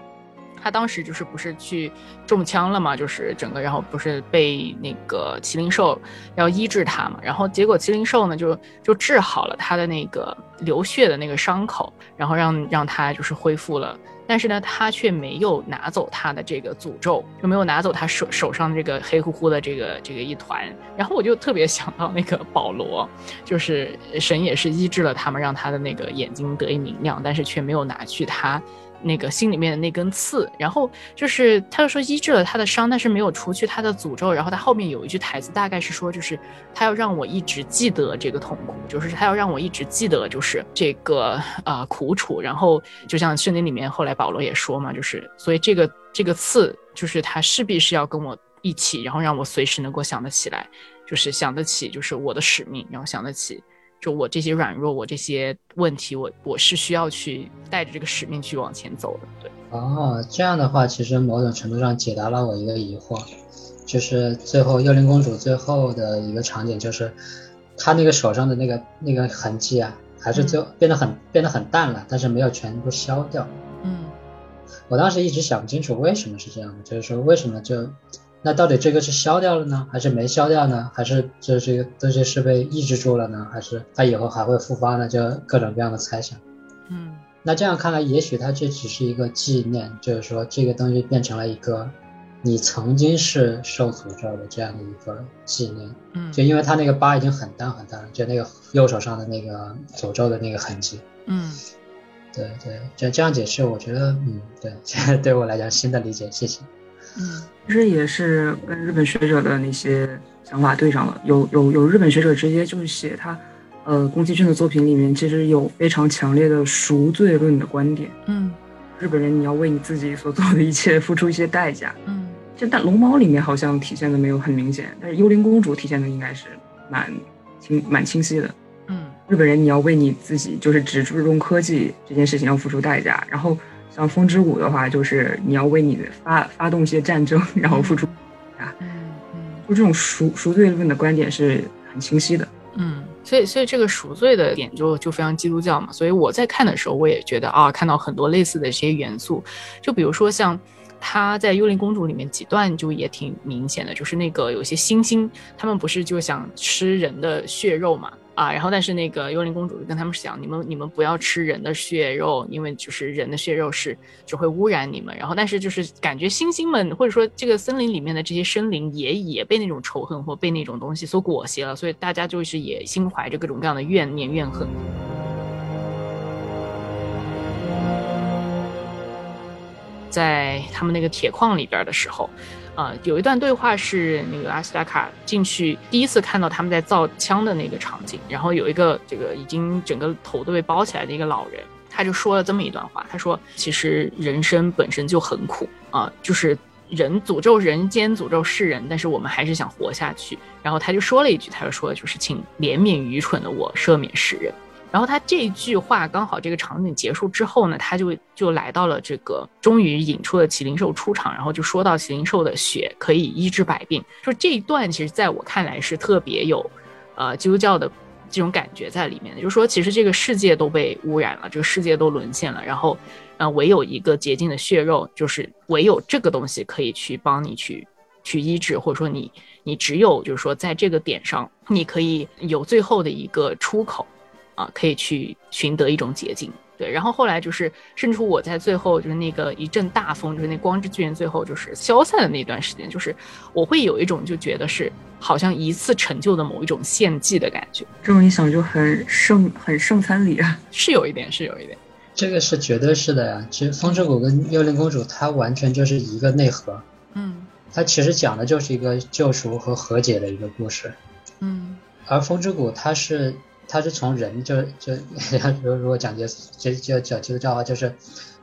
他当时就是不是去中枪了嘛，就是整个，然后不是被那个麒麟兽要医治他嘛，然后结果麒麟兽呢就就治好了他的那个流血的那个伤口，然后让让他就是恢复了，但是呢，他却没有拿走他的这个诅咒，就没有拿走他手手上这个黑乎乎的这个这个一团，然后我就特别想到那个保罗，就是神也是医治了他们，让他的那个眼睛得以明亮，但是却没有拿去他。那个心里面的那根刺，然后就是他就说医治了他的伤，但是没有除去他的诅咒。然后他后面有一句台词，大概是说，就是他要让我一直记得这个痛苦，就是他要让我一直记得，就是这个啊、呃、苦楚。然后就像圣经里面后来保罗也说嘛，就是所以这个这个刺，就是他势必是要跟我一起，然后让我随时能够想得起来，就是想得起，就是我的使命，然后想得起。就我这些软弱，我这些问题，我我是需要去带着这个使命去往前走的。对，哦，这样的话，其实某种程度上解答了我一个疑惑，就是最后幽灵公主最后的一个场景，就是她那个手上的那个那个痕迹啊，还是最后变得很、变得很淡了，但是没有全部消掉。嗯，我当时一直想不清楚为什么是这样的，就是说为什么就。那到底这个是消掉了呢，还是没消掉呢？还是这这个东西是被抑制住了呢？还是它以后还会复发呢？就各种各样的猜想。嗯，那这样看来，也许它这只是一个纪念，就是说这个东西变成了一个你曾经是受诅咒的这样的一个纪念。嗯，就因为它那个疤已经很淡很淡了，就那个右手上的那个诅咒的那个痕迹。嗯，对对，这这样解释，我觉得嗯，对，这 对我来讲新的理解，谢谢。嗯。其实也是跟日本学者的那些想法对上了，有有有日本学者直接就是写他，呃，宫崎骏的作品里面其实有非常强烈的赎罪论的观点。嗯，日本人你要为你自己所做的一切付出一些代价。嗯，就但龙猫里面好像体现的没有很明显，但是幽灵公主体现的应该是蛮清蛮清晰的。嗯，日本人你要为你自己就是只注重科技这件事情要付出代价，然后。像风之谷的话，就是你要为你的发发动一些战争，然后付出啊，就这种赎赎罪论的观点是很清晰的。嗯，所以，所以这个赎罪的点就就非常基督教嘛。所以我在看的时候，我也觉得啊，看到很多类似的这些元素。就比如说像他在《幽灵公主》里面几段就也挺明显的，就是那个有些猩猩，他们不是就想吃人的血肉嘛。啊，然后但是那个幽灵公主就跟他们讲，你们你们不要吃人的血肉，因为就是人的血肉是只会污染你们。然后但是就是感觉猩猩们或者说这个森林里面的这些生灵也也被那种仇恨或被那种东西所裹挟了，所以大家就是也心怀着各种各样的怨念怨恨。在他们那个铁矿里边的时候。呃，有一段对话是那个阿斯达卡进去第一次看到他们在造枪的那个场景，然后有一个这个已经整个头都被包起来的一个老人，他就说了这么一段话，他说：“其实人生本身就很苦啊，就是人诅咒人间，诅咒世人，但是我们还是想活下去。”然后他就说了一句，他就说：“就是请怜悯愚蠢的我，赦免世人。”然后他这句话刚好这个场景结束之后呢，他就就来到了这个，终于引出了麒麟兽出场，然后就说到麒麟兽的血可以医治百病。就这一段，其实在我看来是特别有，呃，基督教的这种感觉在里面的。就是说，其实这个世界都被污染了，这个世界都沦陷了，然后，呃，唯有一个洁净的血肉，就是唯有这个东西可以去帮你去去医治，或者说你你只有就是说在这个点上，你可以有最后的一个出口。啊，可以去寻得一种捷径，对。然后后来就是，甚至我在最后就是那个一阵大风，就是那光之巨人最后就是消散的那段时间，就是我会有一种就觉得是好像一次成就的某一种献祭的感觉。这么一想就很圣，很圣餐礼啊，是有一点，是有一点。这个是绝对是的呀。其实风之谷跟幽灵公主它完全就是一个内核，嗯，它其实讲的就是一个救赎和和解的一个故事，嗯，而风之谷它是。他是从人就就 如如果讲解就就讲基督教的话，就是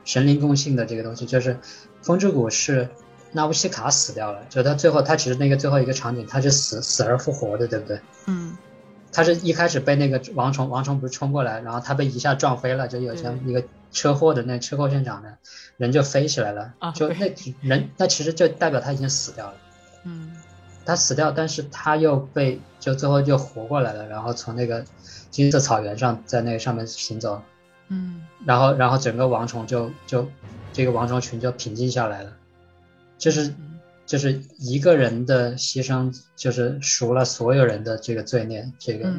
神灵共性的这个东西，就是风之谷是纳乌西卡死掉了，就他最后他其实那个最后一个场景，他是死死而复活的，对不对？嗯，他是一开始被那个王虫王虫不是冲过来，然后他被一下撞飞了，就有像一个车祸的那车祸现场的人就飞起来了，就那人那其实就代表他已经死掉了。嗯，他死掉，但是他又被就最后就活过来了，然后从那个。金色草原上，在那个上面行走，嗯，然后，然后整个王虫就就这个王虫群就平静下来了，就是就是一个人的牺牲，就是赎了所有人的这个罪孽，这个，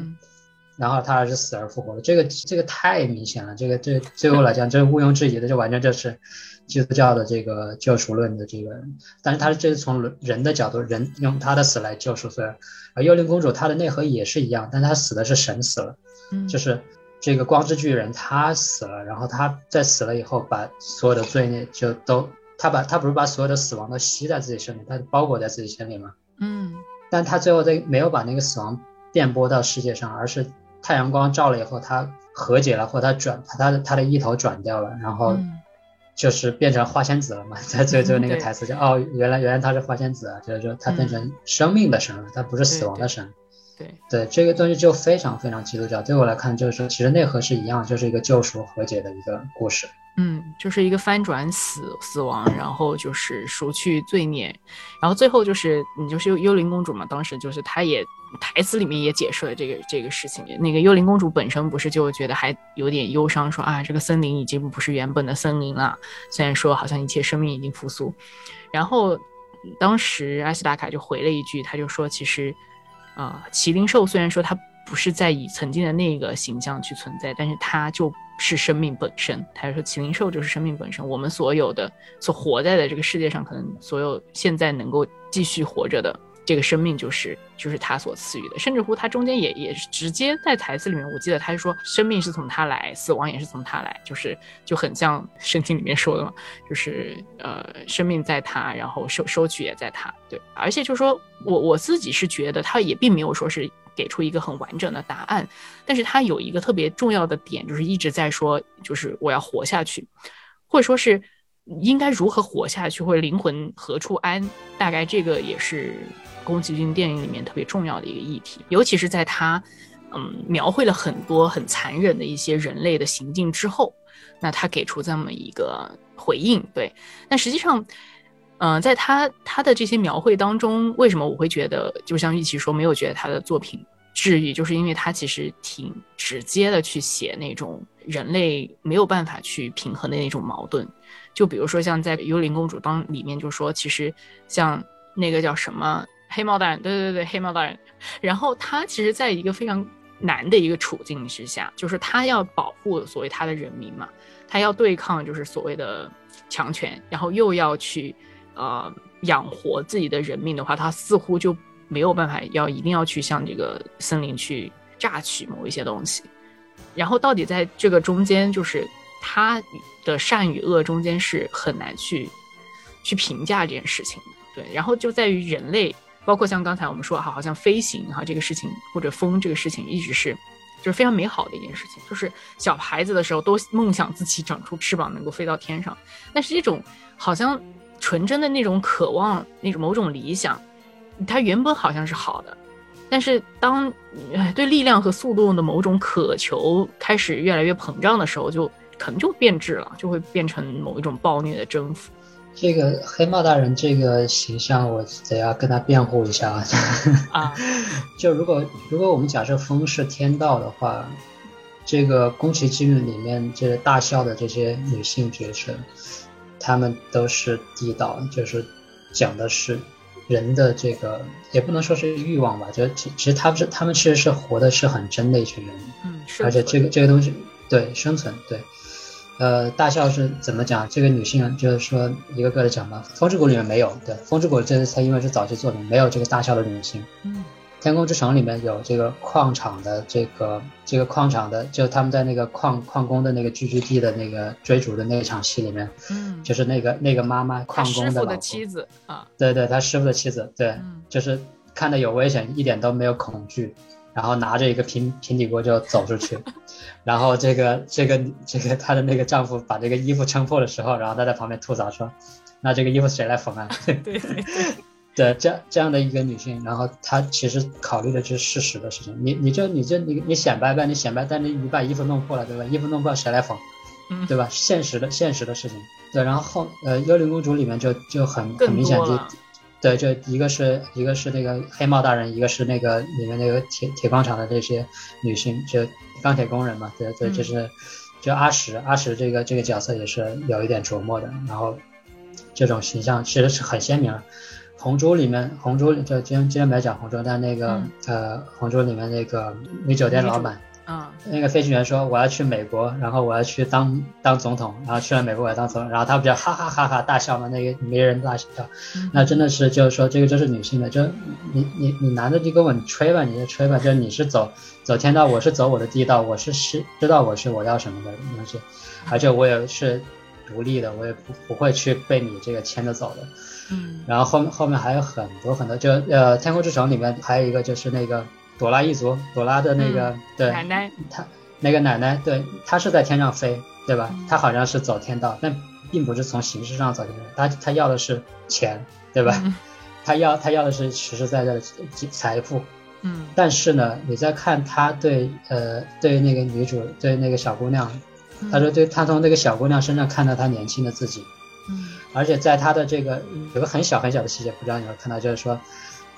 然后他还是死而复活了，这个这个太明显了，这个这最后来讲，这毋庸置疑的，就完全就是基督教的这个救赎论的这个，但是他这是从人的角度，人用他的死来救赎，罪人而幽灵公主她的内核也是一样，但她死的是神死了。就是这个光之巨人，他死了，然后他在死了以后，把所有的罪孽就都，他把他不是把所有的死亡都吸在自己身里，他包裹在自己身里吗？嗯，但他最后在没有把那个死亡电波到世界上，而是太阳光照了以后，他和解了，或他转把他的他的一头转掉了，然后就是变成花仙子了嘛，在最最后那个台词就哦，原来原来他是花仙子啊，就是说他变成生命的神了，他不是死亡的神。对对，这个东西就非常非常基督教。对我来看，就是说，其实内核是一样，就是一个救赎和解的一个故事。嗯，就是一个翻转死死亡，然后就是赎去罪孽，然后最后就是你就是幽幽灵公主嘛。当时就是她也台词里面也解释了这个这个事情。那个幽灵公主本身不是就觉得还有点忧伤，说啊，这个森林已经不是原本的森林了。虽然说好像一切生命已经复苏，然后当时阿斯达卡就回了一句，他就说其实。啊，麒麟兽虽然说它不是在以曾经的那个形象去存在，但是它就是生命本身。他就说，麒麟兽就是生命本身。我们所有的所活在的这个世界上，可能所有现在能够继续活着的。这个生命就是就是他所赐予的，甚至乎他中间也也是直接在台词里面，我记得他是说生命是从他来，死亡也是从他来，就是就很像圣经里面说的嘛，就是呃生命在他，然后收收取也在他，对，而且就是说我我自己是觉得他也并没有说是给出一个很完整的答案，但是他有一个特别重要的点，就是一直在说，就是我要活下去，或者说是应该如何活下去，或者灵魂何处安，大概这个也是。宫崎骏电影里面特别重要的一个议题，尤其是在他，嗯，描绘了很多很残忍的一些人类的行径之后，那他给出这么一个回应。对，但实际上，嗯，在他他的这些描绘当中，为什么我会觉得，就像玉琪说，没有觉得他的作品治愈，就是因为他其实挺直接的去写那种人类没有办法去平衡的那种矛盾。就比如说像在《幽灵公主》当里面就说，其实像那个叫什么黑猫大人，对对对，黑猫大人，然后他其实在一个非常难的一个处境之下，就是他要保护所谓他的人民嘛，他要对抗就是所谓的强权，然后又要去呃养活自己的人命的话，他似乎就。没有办法，要一定要去向这个森林去榨取某一些东西，然后到底在这个中间，就是他的善与恶中间是很难去去评价这件事情的。对，然后就在于人类，包括像刚才我们说哈，好像飞行哈这个事情或者风这个事情，一直是就是非常美好的一件事情，就是小孩子的时候都梦想自己长出翅膀能够飞到天上，但是这种好像纯真的那种渴望，那种某种理想。它原本好像是好的，但是当对力量和速度的某种渴求开始越来越膨胀的时候，就可能就变质了，就会变成某一种暴虐的征服。这个黑帽大人这个形象，我得要跟他辩护一下啊！就如果如果我们假设风是天道的话，这个宫崎骏里面这大笑的这些女性角色，她们都是地道，就是讲的是。人的这个也不能说是欲望吧，就其其实他们是他们其实是活的是很真的一群人，嗯，而且这个这个东西对生存对，呃，大笑是怎么讲？这个女性就是说一个个的讲吧，《风之谷》里面没有，对，《风之谷》这次它因为是早期作品，没有这个大笑的女性，嗯。天空之城里面有这个矿场的这个这个矿场的，就他们在那个矿矿工的那个聚居地的那个追逐的那一场戏里面，嗯，就是那个那个妈妈矿工的的妻子啊，对对，他师傅的妻子，对，就是看到有危险一点都没有恐惧，然后拿着一个平平底锅就走出去，然后这个这个这个她的那个丈夫把这个衣服撑破的时候，然后她在旁边吐槽说，那这个衣服谁来缝啊？对对对。对，这样这样的一个女性，然后她其实考虑的就是事实的事情。你你就你就你你显摆呗，你显摆，但是你把衣服弄破了，对吧？衣服弄破谁来缝？对吧？现实的现实的事情。对，然后后呃，幽灵公主里面就就很很明显就，对，就一个是一个是那个黑帽大人，一个是那个里面那个铁铁矿厂的这些女性，就钢铁工人嘛，对对，就是就阿石阿石这个这个角色也是有一点琢磨的，然后这种形象其实是很鲜明。红猪里面，红猪就今天今天没讲红猪，但那个呃，红猪里面那个女酒店老板，啊，那个飞行员说我要去美国，然后我要去当当总统，然后去了美国我要当总统，然后他不就哈哈哈哈大笑吗？那个没人大笑，那真的是就是说这个就是女性的，就你你你男的就跟我你吹吧，你就吹吧，就你是走走天道，我是走我的地道，我是是知道我是我要什么的东西，而且我也是独立的，我也不不会去被你这个牵着走的。嗯，然后后面后面还有很多很多，就呃，《天空之城》里面还有一个就是那个朵拉一族，朵拉的那个对奶奶，她那个奶奶，对，她是在天上飞，对吧？她好像是走天道，但并不是从形式上走天道，她她要的是钱，对吧？她要她要的是实实在在的财富，嗯。但是呢，你在看她对呃对那个女主对那个小姑娘，她说对她从那个小姑娘身上看到她年轻的自己。嗯，而且在他的这个有个很小很小的细节，不知道你有看到，就是说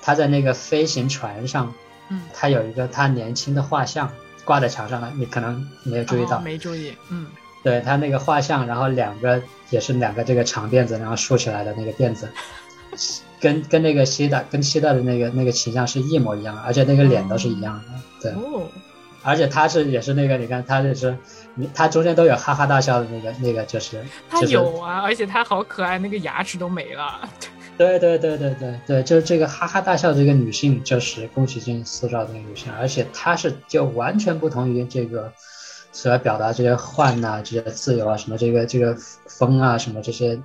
他在那个飞行船上，嗯，他有一个他年轻的画像挂在墙上了，你可能没有注意到，没注意，嗯，对他那个画像，然后两个也是两个这个长辫子，然后竖起来的那个辫子，跟跟那个西大跟西大的那个那个形象是一模一样，而且那个脸都是一样的，对，哦，而且他是也是那个，你看他就是。他中间都有哈哈大笑的那个，那个就是他有啊，而且他好可爱，那个牙齿都没了。对对对对对对，就是这个哈哈大笑这个女性，就是宫崎骏塑造的那个女性，而且她是就完全不同于这个所要表达这些幻呐、这些自由啊、什么这个这个风啊、什么这些，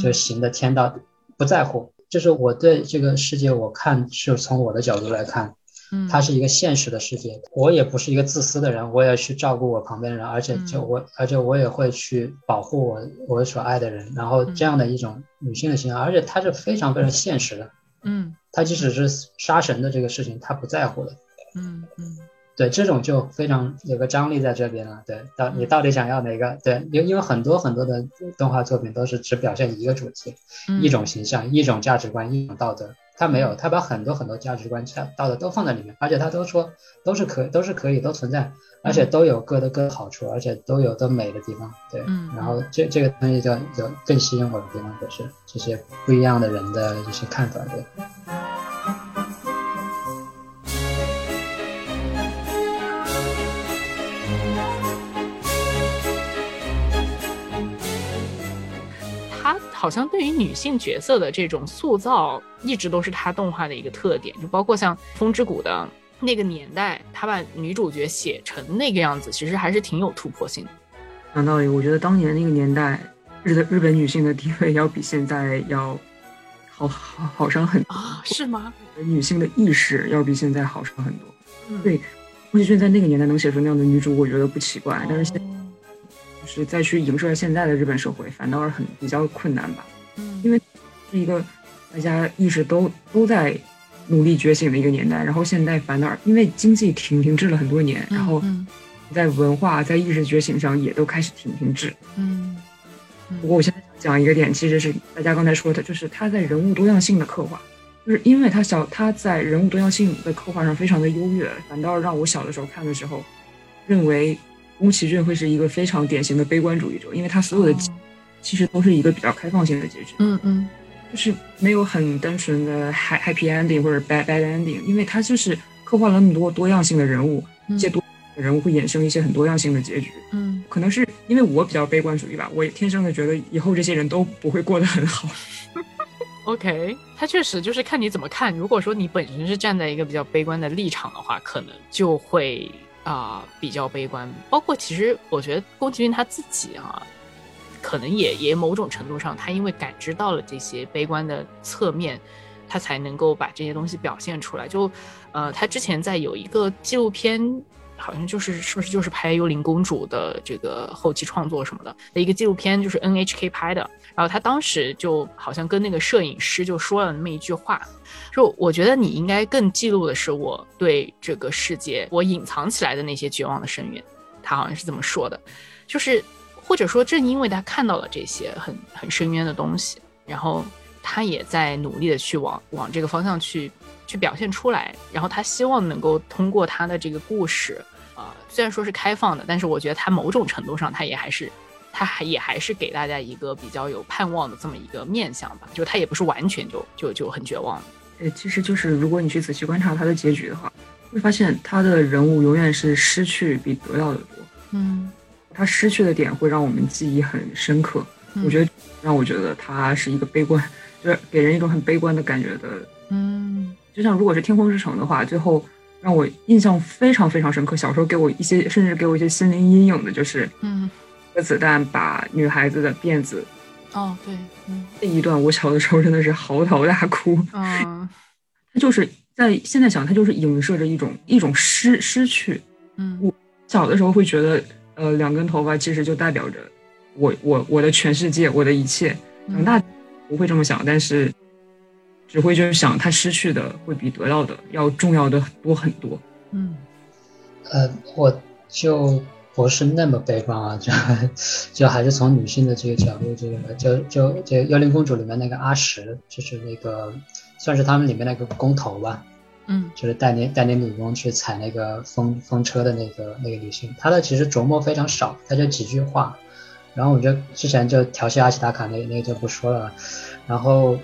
就行的天道不在乎。就是我对这个世界，我看是从我的角度来看。它是一个现实的世界，我也不是一个自私的人，我也去照顾我旁边的人，而且就我，而且我也会去保护我我所爱的人，然后这样的一种女性的形象，而且她是非常非常现实的，嗯，她即使是杀神的这个事情，她不在乎的，嗯嗯，对，这种就非常有个张力在这边了，对，到你到底想要哪个？对，因因为很多很多的动画作品都是只表现一个主题，一种形象，一种价值观，一种道德。他没有，他把很多很多价值观、道德都放在里面，而且他都说都是可都是可以都存在，而且都有各的各的好处，而且都有都美的地方，对。嗯。然后这这个东西就就更吸引我的地方就是这些不一样的人的一些看法，对。好像对于女性角色的这种塑造，一直都是他动画的一个特点，就包括像《风之谷》的那个年代，他把女主角写成那个样子，其实还是挺有突破性的。讲道理，我觉得当年那个年代，日的日本女性的地位要比现在要好好好上很多啊？是吗？女性的意识要比现在好上很多。对，宫崎骏在那个年代能写出那样的女主，我觉得不奇怪。但是现是再去影射现在的日本社会，反倒是很比较困难吧。嗯，因为是一个大家意识都都在努力觉醒的一个年代，然后现在反倒因为经济停停滞了很多年，然后在文化在意识觉醒上也都开始停停滞。嗯，不过我现在想讲一个点，其实是大家刚才说的，就是他在人物多样性的刻画，就是因为他小他在人物多样性的刻画上非常的优越，反倒让我小的时候看的时候认为。宫崎骏会是一个非常典型的悲观主义者，因为他所有的其实都是一个比较开放性的结局，嗯嗯，就是没有很单纯的 happy ending 或者 bad bad ending，因为他就是刻画了那么多多样性的人物，这些多人物会衍生一些很多样性的结局，嗯，可能是因为我比较悲观主义吧，我天生的觉得以后这些人都不会过得很好。OK，他确实就是看你怎么看，如果说你本身是站在一个比较悲观的立场的话，可能就会。啊，比较悲观，包括其实我觉得宫崎骏他自己啊，可能也也某种程度上，他因为感知到了这些悲观的侧面，他才能够把这些东西表现出来。就，呃，他之前在有一个纪录片。好像就是是不是就是拍《幽灵公主》的这个后期创作什么的的一个纪录片，就是 NHK 拍的。然后他当时就好像跟那个摄影师就说了那么一句话，说我觉得你应该更记录的是我对这个世界我隐藏起来的那些绝望的深渊。他好像是这么说的，就是或者说正因为他看到了这些很很深渊的东西，然后他也在努力的去往往这个方向去。去表现出来，然后他希望能够通过他的这个故事，啊，虽然说是开放的，但是我觉得他某种程度上，他也还是，他还也还是给大家一个比较有盼望的这么一个面相吧，就他也不是完全就就就很绝望。呃，其实就是如果你去仔细观察他的结局的话，会发现他的人物永远是失去比得到的多。嗯，他失去的点会让我们记忆很深刻。我觉得让我觉得他是一个悲观，就是给人一种很悲观的感觉的。嗯。就像如果是《天空之城》的话，最后让我印象非常非常深刻。小时候给我一些，甚至给我一些心灵阴影的，就是，嗯，个子弹把女孩子的辫子，哦，对，嗯，那一段我小的时候真的是嚎啕大哭。嗯，他就是在现在想，他就是影射着一种一种失失去。嗯，我小的时候会觉得，呃，两根头发其实就代表着我我我的全世界，我的一切。长大不会这么想，但是。只会就是想他失去的会比得到的要重要的多很多。嗯，呃，我就不是那么悲观啊，就就还是从女性的这个角度，这个就就就《幽灵公主》里面那个阿石，就是那个算是他们里面那个工头吧。嗯，就是带领带领女工去踩那个风风车的那个那个女性，她的其实琢磨非常少，她就几句话。然后我就之前就调戏阿奇达卡那那个就不说了，然后。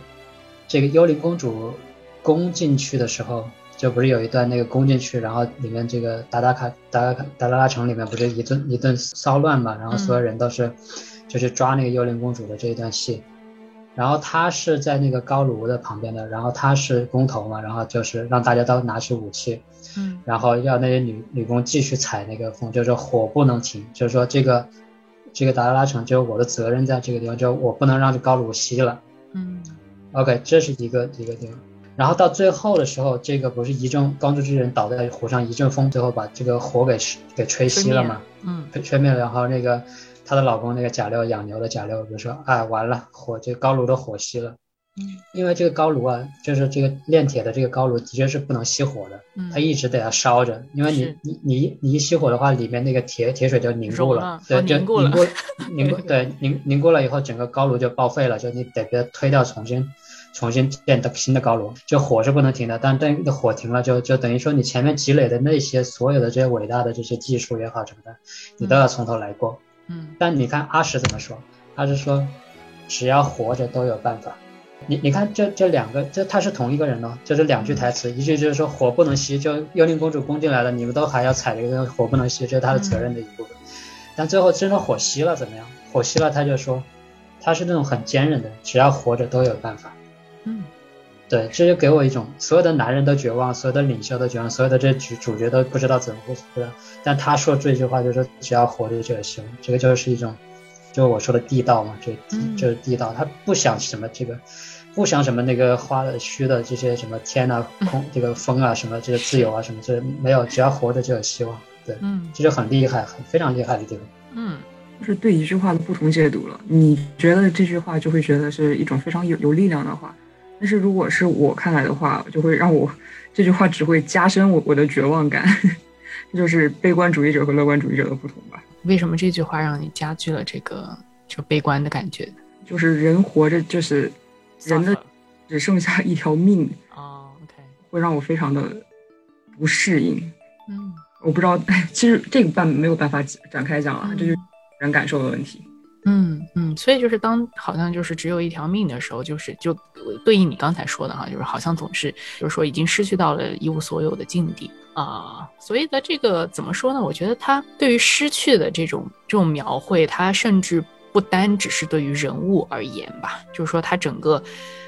这个幽灵公主攻进去的时候，就不是有一段那个攻进去，然后里面这个达达卡达达卡达拉拉城里面不是一顿一顿骚乱嘛，然后所有人都是就是抓那个幽灵公主的这一段戏，然后他是在那个高炉的旁边的，然后他是工头嘛，然后就是让大家都拿起武器，嗯，然后要那些女女工继续踩那个风，就是说火不能停，就是说这个这个达拉拉城就是我的责任在这个地方，就我不能让这高炉熄了，嗯。OK，这是一个一个地方，然后到最后的时候，这个不是一阵光之巨人倒在火上，一阵风，最后把这个火给给吹熄了嘛？嗯，吹灭了。然后那个她的老公那个贾六养牛的贾六就说：“哎，完了，火这高炉的火熄了。”嗯，因为这个高炉啊，就是这个炼铁的这个高炉的确是不能熄火的，它一直得要烧着，因为你你你你一熄火的话，里面那个铁铁水就凝固了，对，就凝固凝固，对凝凝固了以后，整个高炉就报废了，就你得给它推掉，重新重新建的新的高楼，就火是不能停的，但等火停了，就就等于说你前面积累的那些所有的这些伟大的这些技术也好什么的，你都要从头来过。嗯但你看阿石怎么说？他是说，只要活着都有办法。你你看这这两个，这他是同一个人哦，就是两句台词，一句就是说火不能熄，就幽灵公主攻进来了，你们都还要踩这个火不能熄，这是他的责任的一部分。但最后真的火熄了怎么样？火熄了他就说，他是那种很坚韧的，只要活着都有办法。嗯对，这就给我一种所有的男人都绝望，所有的领袖都绝望，所有的这主主角都不知道怎么回事。但他说这句话就是说，只要活着就有希望。这个就是一种，就是我说的地道嘛，这嗯就是地道。他不想什么这个，不想什么那个花的虚的这些什么天啊、空这个风啊、什么这个自由啊什么，这没有，只要活着就有希望。对，嗯这就很厉害，很非常厉害的地方。嗯就是对一句话的不同解读了。你觉得这句话就会觉得是一种非常有有力量的话，但是如果是我看来的话，就会让我这句话只会加深我我的绝望感。这 就是悲观主义者和乐观主义者的不同吧。为什么这句话让你加剧了这个就悲观的感觉？就是人活着就是人的只剩下一条命，啊，OK，会让我非常的不适应。嗯我不知道，其实这个办没有办法展开讲啊，嗯这就是人感受的问题。嗯嗯，所以就是当好像就是只有一条命的时候，就是就对应你刚才说的哈，就是好像总是就是说已经失去到了一无所有的境地啊、所以的这个怎么说呢？我觉得他对于失去的这种这种描绘，他甚至不单只是对于人物而言吧，就是说他整个，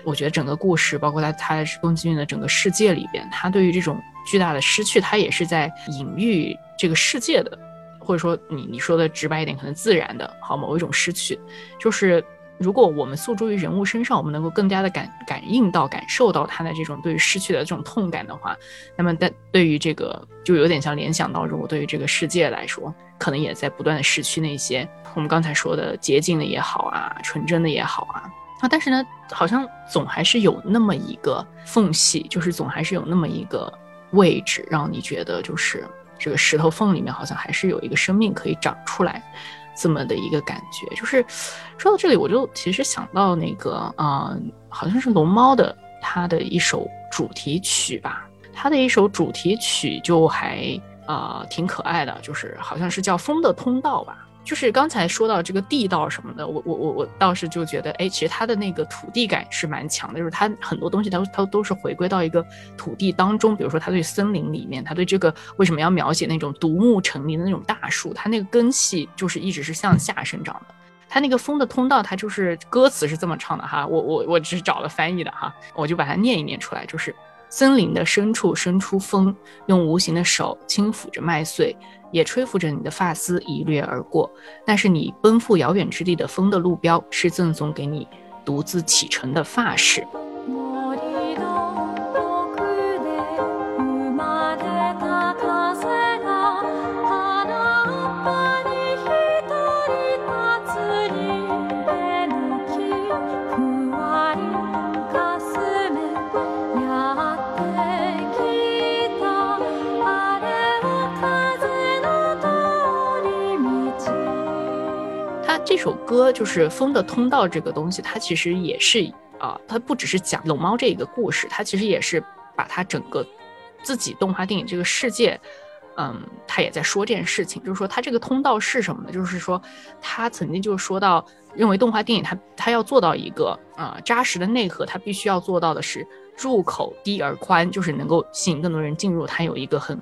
我觉得整个故事，包括他他宫崎骏的整个世界里边，他对于这种巨大的失去，他也是在隐喻这个世界的。或者说你你说的直白一点，可能自然的，好某一种失去，就是如果我们诉诸于人物身上，我们能够更加的感感应到、感受到他的这种对于失去的这种痛感的话，那么但对于这个就有点像联想到，如果对于这个世界来说，可能也在不断的失去那些我们刚才说的洁净的也好啊，纯真的也好啊。啊，但是呢，好像总还是有那么一个缝隙，就是总还是有那么一个位置，让你觉得就是这个石头缝里面好像还是有一个生命可以长出来，这么的一个感觉。就是说到这里，我就其实想到那个嗯、好像是龙猫的它的一首主题曲吧，它的一首主题曲就还啊、呃挺可爱的，就是好像是叫《风的通道》吧。就是刚才说到这个地道什么的，我我我我倒是就觉得，哎，其实它的那个土地感是蛮强的，就是它很多东西它它都是回归到一个土地当中，比如说它对森林里面，它对这个为什么要描写那种独木成林的那种大树，它那个根系就是一直是向下生长的。它那个风的通道，它就是歌词是这么唱的哈，我我我只是找了翻译的哈，我就把它念一念出来，就是森林的深处生出风，用无形的手轻抚着麦穗。也吹拂着你的发丝一掠而过，那是你奔赴遥远之地的风的路标是赠送给你独自启程的发饰。这首歌就是《风的通道》这个东西，它其实也是啊、它不只是讲龙猫这一个故事，它其实也是把它整个自己动画电影这个世界，嗯，他也在说这件事情，就是说它这个通道是什么呢？就是说他曾经就说到，认为动画电影它它要做到一个啊、扎实的内核，它必须要做到的是入口低而宽，就是能够吸引更多人进入，它有一个很。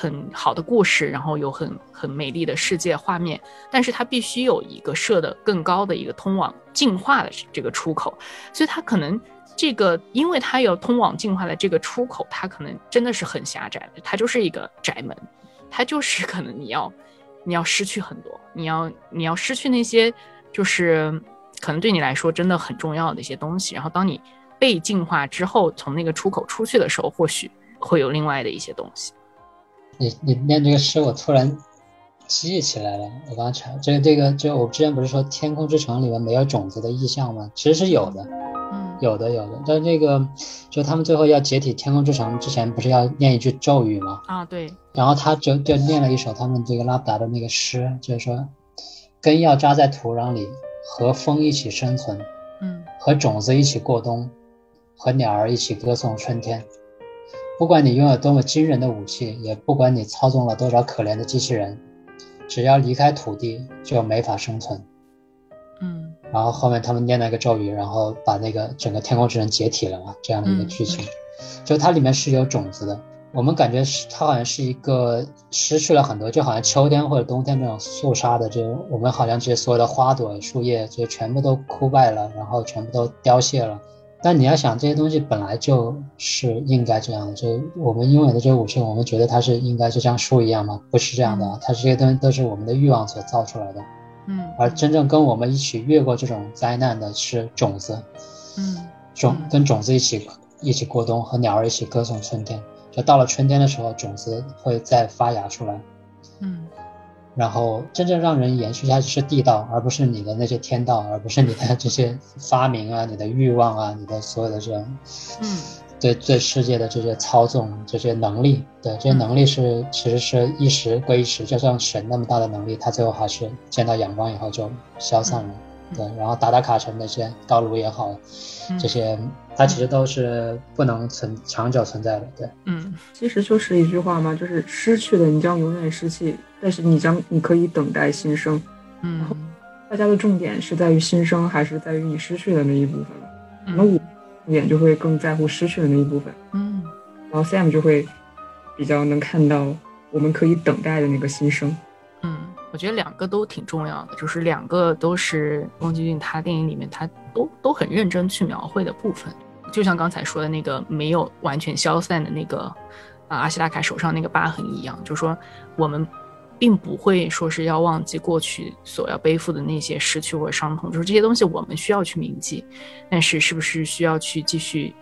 很好的故事，然后有很很美丽的世界画面，但是它必须有一个设的更高的一个通往进化的这个出口，所以它可能这个，因为它有通往进化的这个出口，它可能真的是很狭窄的，它就是一个窄门，它就是可能你要你要失去很多，你要你要失去那些就是可能对你来说真的很重要的一些东西，然后当你被进化之后，从那个出口出去的时候，或许会有另外的一些东西。你你念这个诗，我突然记起来了。我刚查这个这个，就我之前不是说《天空之城》里面没有种子的意象吗？其实是有的，嗯，有的有的。但这个就他们最后要解体天空之城之前，不是要念一句咒语吗？啊，对，然后他就就念了一首他们这个拉布达的那个诗，就是说，根要扎在土壤里，和风一起生存，嗯和种子一起过冬，和鸟儿一起歌颂春天。不管你拥有多么惊人的武器，也不管你操纵了多少可怜的机器人，只要离开土地，就没法生存。嗯然后后面他们念了一个咒语，然后把那个整个天空之城解体了嘛，这样的一个剧情。就它里面是有种子的，我们感觉是它好像是一个失去了很多，就好像秋天或者冬天那种肃杀的，就我们好像这些所有的花朵、树叶，就全部都枯败了，然后全部都凋谢了。但你要想，这些东西本来就是应该这样的，就我们拥有的这些武器，我们觉得它是应该就像树一样吗？不是这样的啊，它这些东西都是我们的欲望所造出来的。嗯而真正跟我们一起越过这种灾难的是种子，嗯种嗯跟种子一起一起过冬，和鸟儿一起歌颂春天。就到了春天的时候，种子会再发芽出来，嗯然后真正让人延续下去是地道，而不是你的那些天道，而不是你的这些发明啊、你的欲望啊、你的所有的这种嗯对对世界的这些操纵、这些能力，对这些能力是其实是一时归一时，就像神那么大的能力，他最后还是见到阳光以后就消散了。对，然后打打卡城那些道路也好，嗯这些它其实都是不能存长久存在的。对，嗯其实就是一句话嘛，就是失去的你将永远失去，但是你将你可以等待新生。嗯大家的重点是在于新生，还是在于你失去的那一部分吧？可能嗯我重点就会更在乎失去的那一部分，嗯然后 Sam 就会比较能看到我们可以等待的那个新生。我觉得两个都挺重要的，就是两个都是宫崎骏他电影里面他都都很认真去描绘的部分。就像刚才说的那个没有完全消散的那个啊阿西达卡手上那个疤痕一样，就是说我们并不会说是要忘记过去所要背负的那些失去或伤痛，就是这些东西我们需要去铭记，但是是不是需要去继续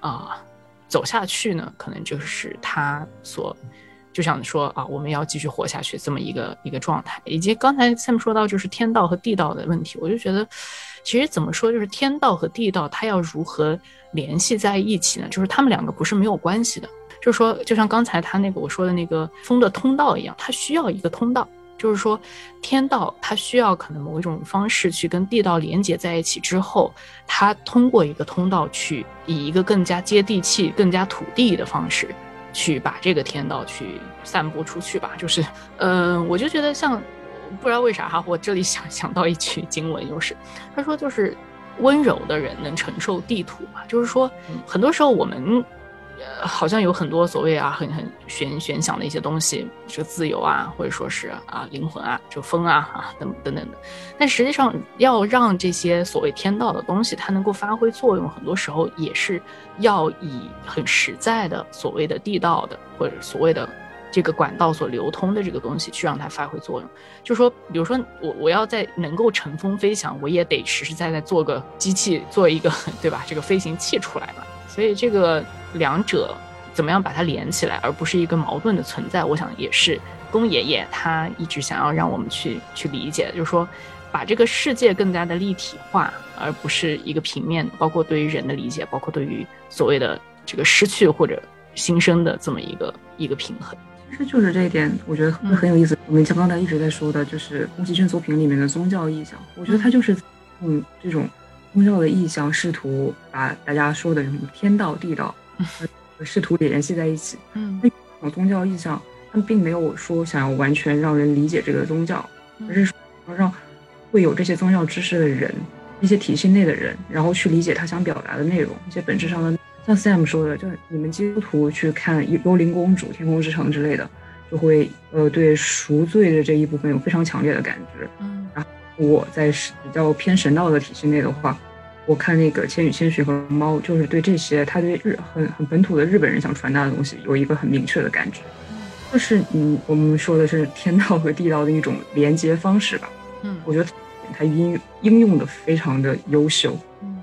啊、走下去呢？可能就是他所就想说啊，我们要继续活下去这么一个一个状态，以及刚才 Sam 说到就是天道和地道的问题，我就觉得其实怎么说，就是天道和地道它要如何联系在一起呢？就是他们两个不是没有关系的，就是说就像刚才他那个我说的那个风的通道一样，它需要一个通道。就是说，天道它需要可能某一种方式去跟地道连接在一起之后，它通过一个通道去以一个更加接地气、更加土地的方式去把这个天道去散播出去吧。就是，嗯、我就觉得像 不知道为啥哈，我这里想想到一句经文，就是他说就是温柔的人能承受地土嘛，就是说很多时候我们。呃，好像有很多所谓啊，很很玄玄想的一些东西，就自由啊，或者说是啊灵魂啊，就风啊啊等等等的。但实际上，要让这些所谓天道的东西它能够发挥作用，很多时候也是要以很实在的所谓的地道的或者所谓的这个管道所流通的这个东西去让它发挥作用。就说，比如说我 我要在能够乘风飞翔，我也得实实在在做个机器，做一个 对吧？这个飞行器出来嘛。所以这个两者怎么样把它连起来，而不是一个矛盾的存在，我想也是宫爷爷他一直想要让我们去去理解，就是说把这个世界更加的立体化，而不是一个平面，包括对于人的理解，包括对于所谓的这个失去或者新生的这么一个一个平衡。其实就是这一点，我觉得会很有意思。我们像刚才一直在说的，就是宫崎骏作品里面的宗教意象，我觉得他就是用这种宗教的意象，试图把大家说的什么天道、地道，呃试图联系在一起。嗯那种宗教意象，他们并没有说想要完全让人理解这个宗教，而是说要让会有这些宗教知识的人，一些体系内的人，然后去理解他想表达的内容，一些本质上的。像 Sam 说的，就是你们基督徒去看《幽幽灵公主》《天空之城》之类的，就会呃对赎罪的这一部分有非常强烈的感知。嗯然后我在是比较偏神道的体系内的话，我看那个《千与千寻》和《猫》，就是对这些他对日很很本土的日本人想传达的东西有一个很明确的感觉，就是嗯，我们说的是天道和地道的一种连接方式吧。嗯。我觉得它应应用的非常的优秀，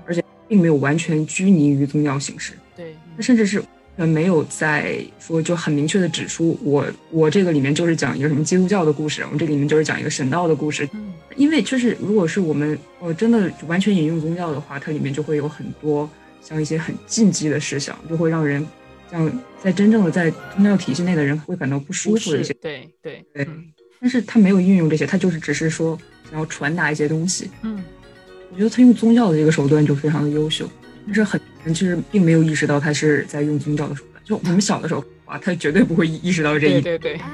而且，并没有完全拘泥于宗教形式，对，它甚至是呃没有在说就很明确的指出我我这个里面就是讲一个什么基督教的故事，我们这里面就是讲一个神道的故事，嗯因为就是如果是我们我真的完全引用宗教的话，它里面就会有很多像一些很禁忌的事项，就会让人像在真正的在宗教体系内的人会感到不舒服的一些。对对对嗯但是他没有运用这些，他就是只是说想要传达一些东西。嗯我觉得他用宗教的这个手段就非常的优秀。但是很多人其实并没有意识到他是在用宗教的手段。就我们小的时候啊，他绝对不会意识到这一点。对对对，あ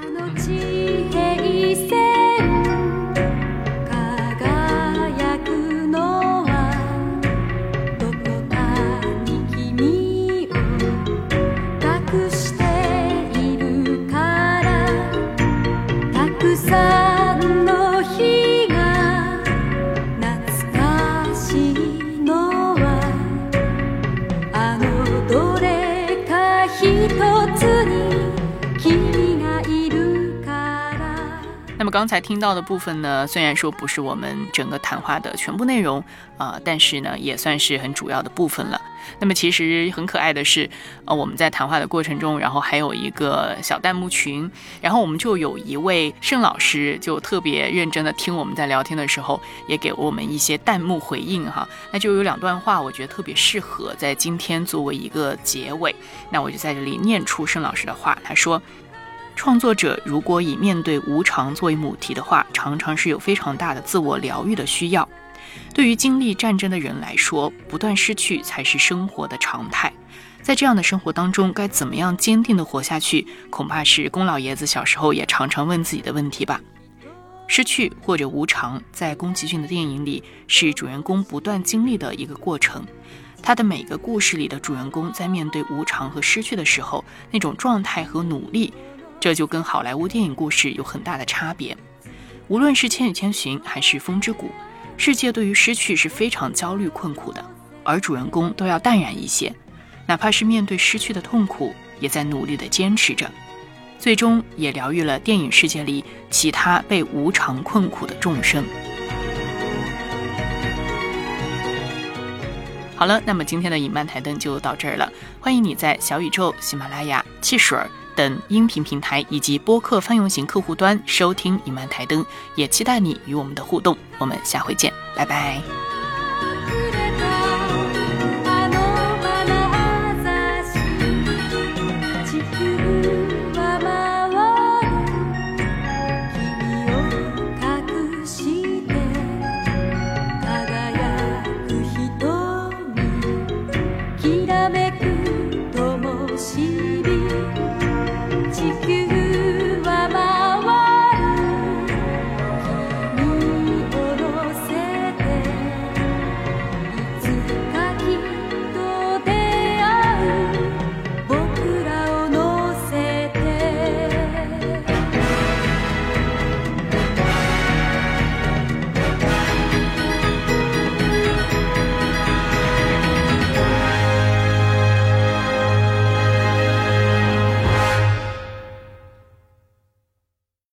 刚才听到的部分呢，虽然说不是我们整个谈话的全部内容啊、但是呢，也算是很主要的部分了。那么其实很可爱的是，呃，我们在谈话的过程中，然后还有一个小弹幕群，然后我们就有一位盛老师就特别认真的听我们在聊天的时候，也给我们一些弹幕回应哈。那就有两段话，我觉得特别适合在今天作为一个结尾。那我就在这里念出盛老师的话，他说。创作者如果以面对无常作为母题的话，常常是有非常大的自我疗愈的需要。对于经历战争的人来说，不断失去才是生活的常态。在这样的生活当中，该怎么样坚定地活下去，恐怕是宫老爷子小时候也常常问自己的问题吧。失去或者无常，在宫崎骏的电影里是主人公不断经历的一个过程。他的每个故事里的主人公在面对无常和失去的时候，那种状态和努力，这就跟好莱坞电影故事有很大的差别。无论是《千与千寻》还是《风之谷》，世界对于失去是非常焦虑困苦的，而主人公都要淡然一些，哪怕是面对失去的痛苦，也在努力的坚持着，最终也疗愈了电影世界里其他被无常困苦的众生。好了，那么今天的影漫台灯就到这儿了。欢迎你在小宇宙、喜马拉雅、汽水儿等音频平台以及播客泛用型客户端收听影漫台灯，也期待你与我们的互动。我们下回见，拜拜。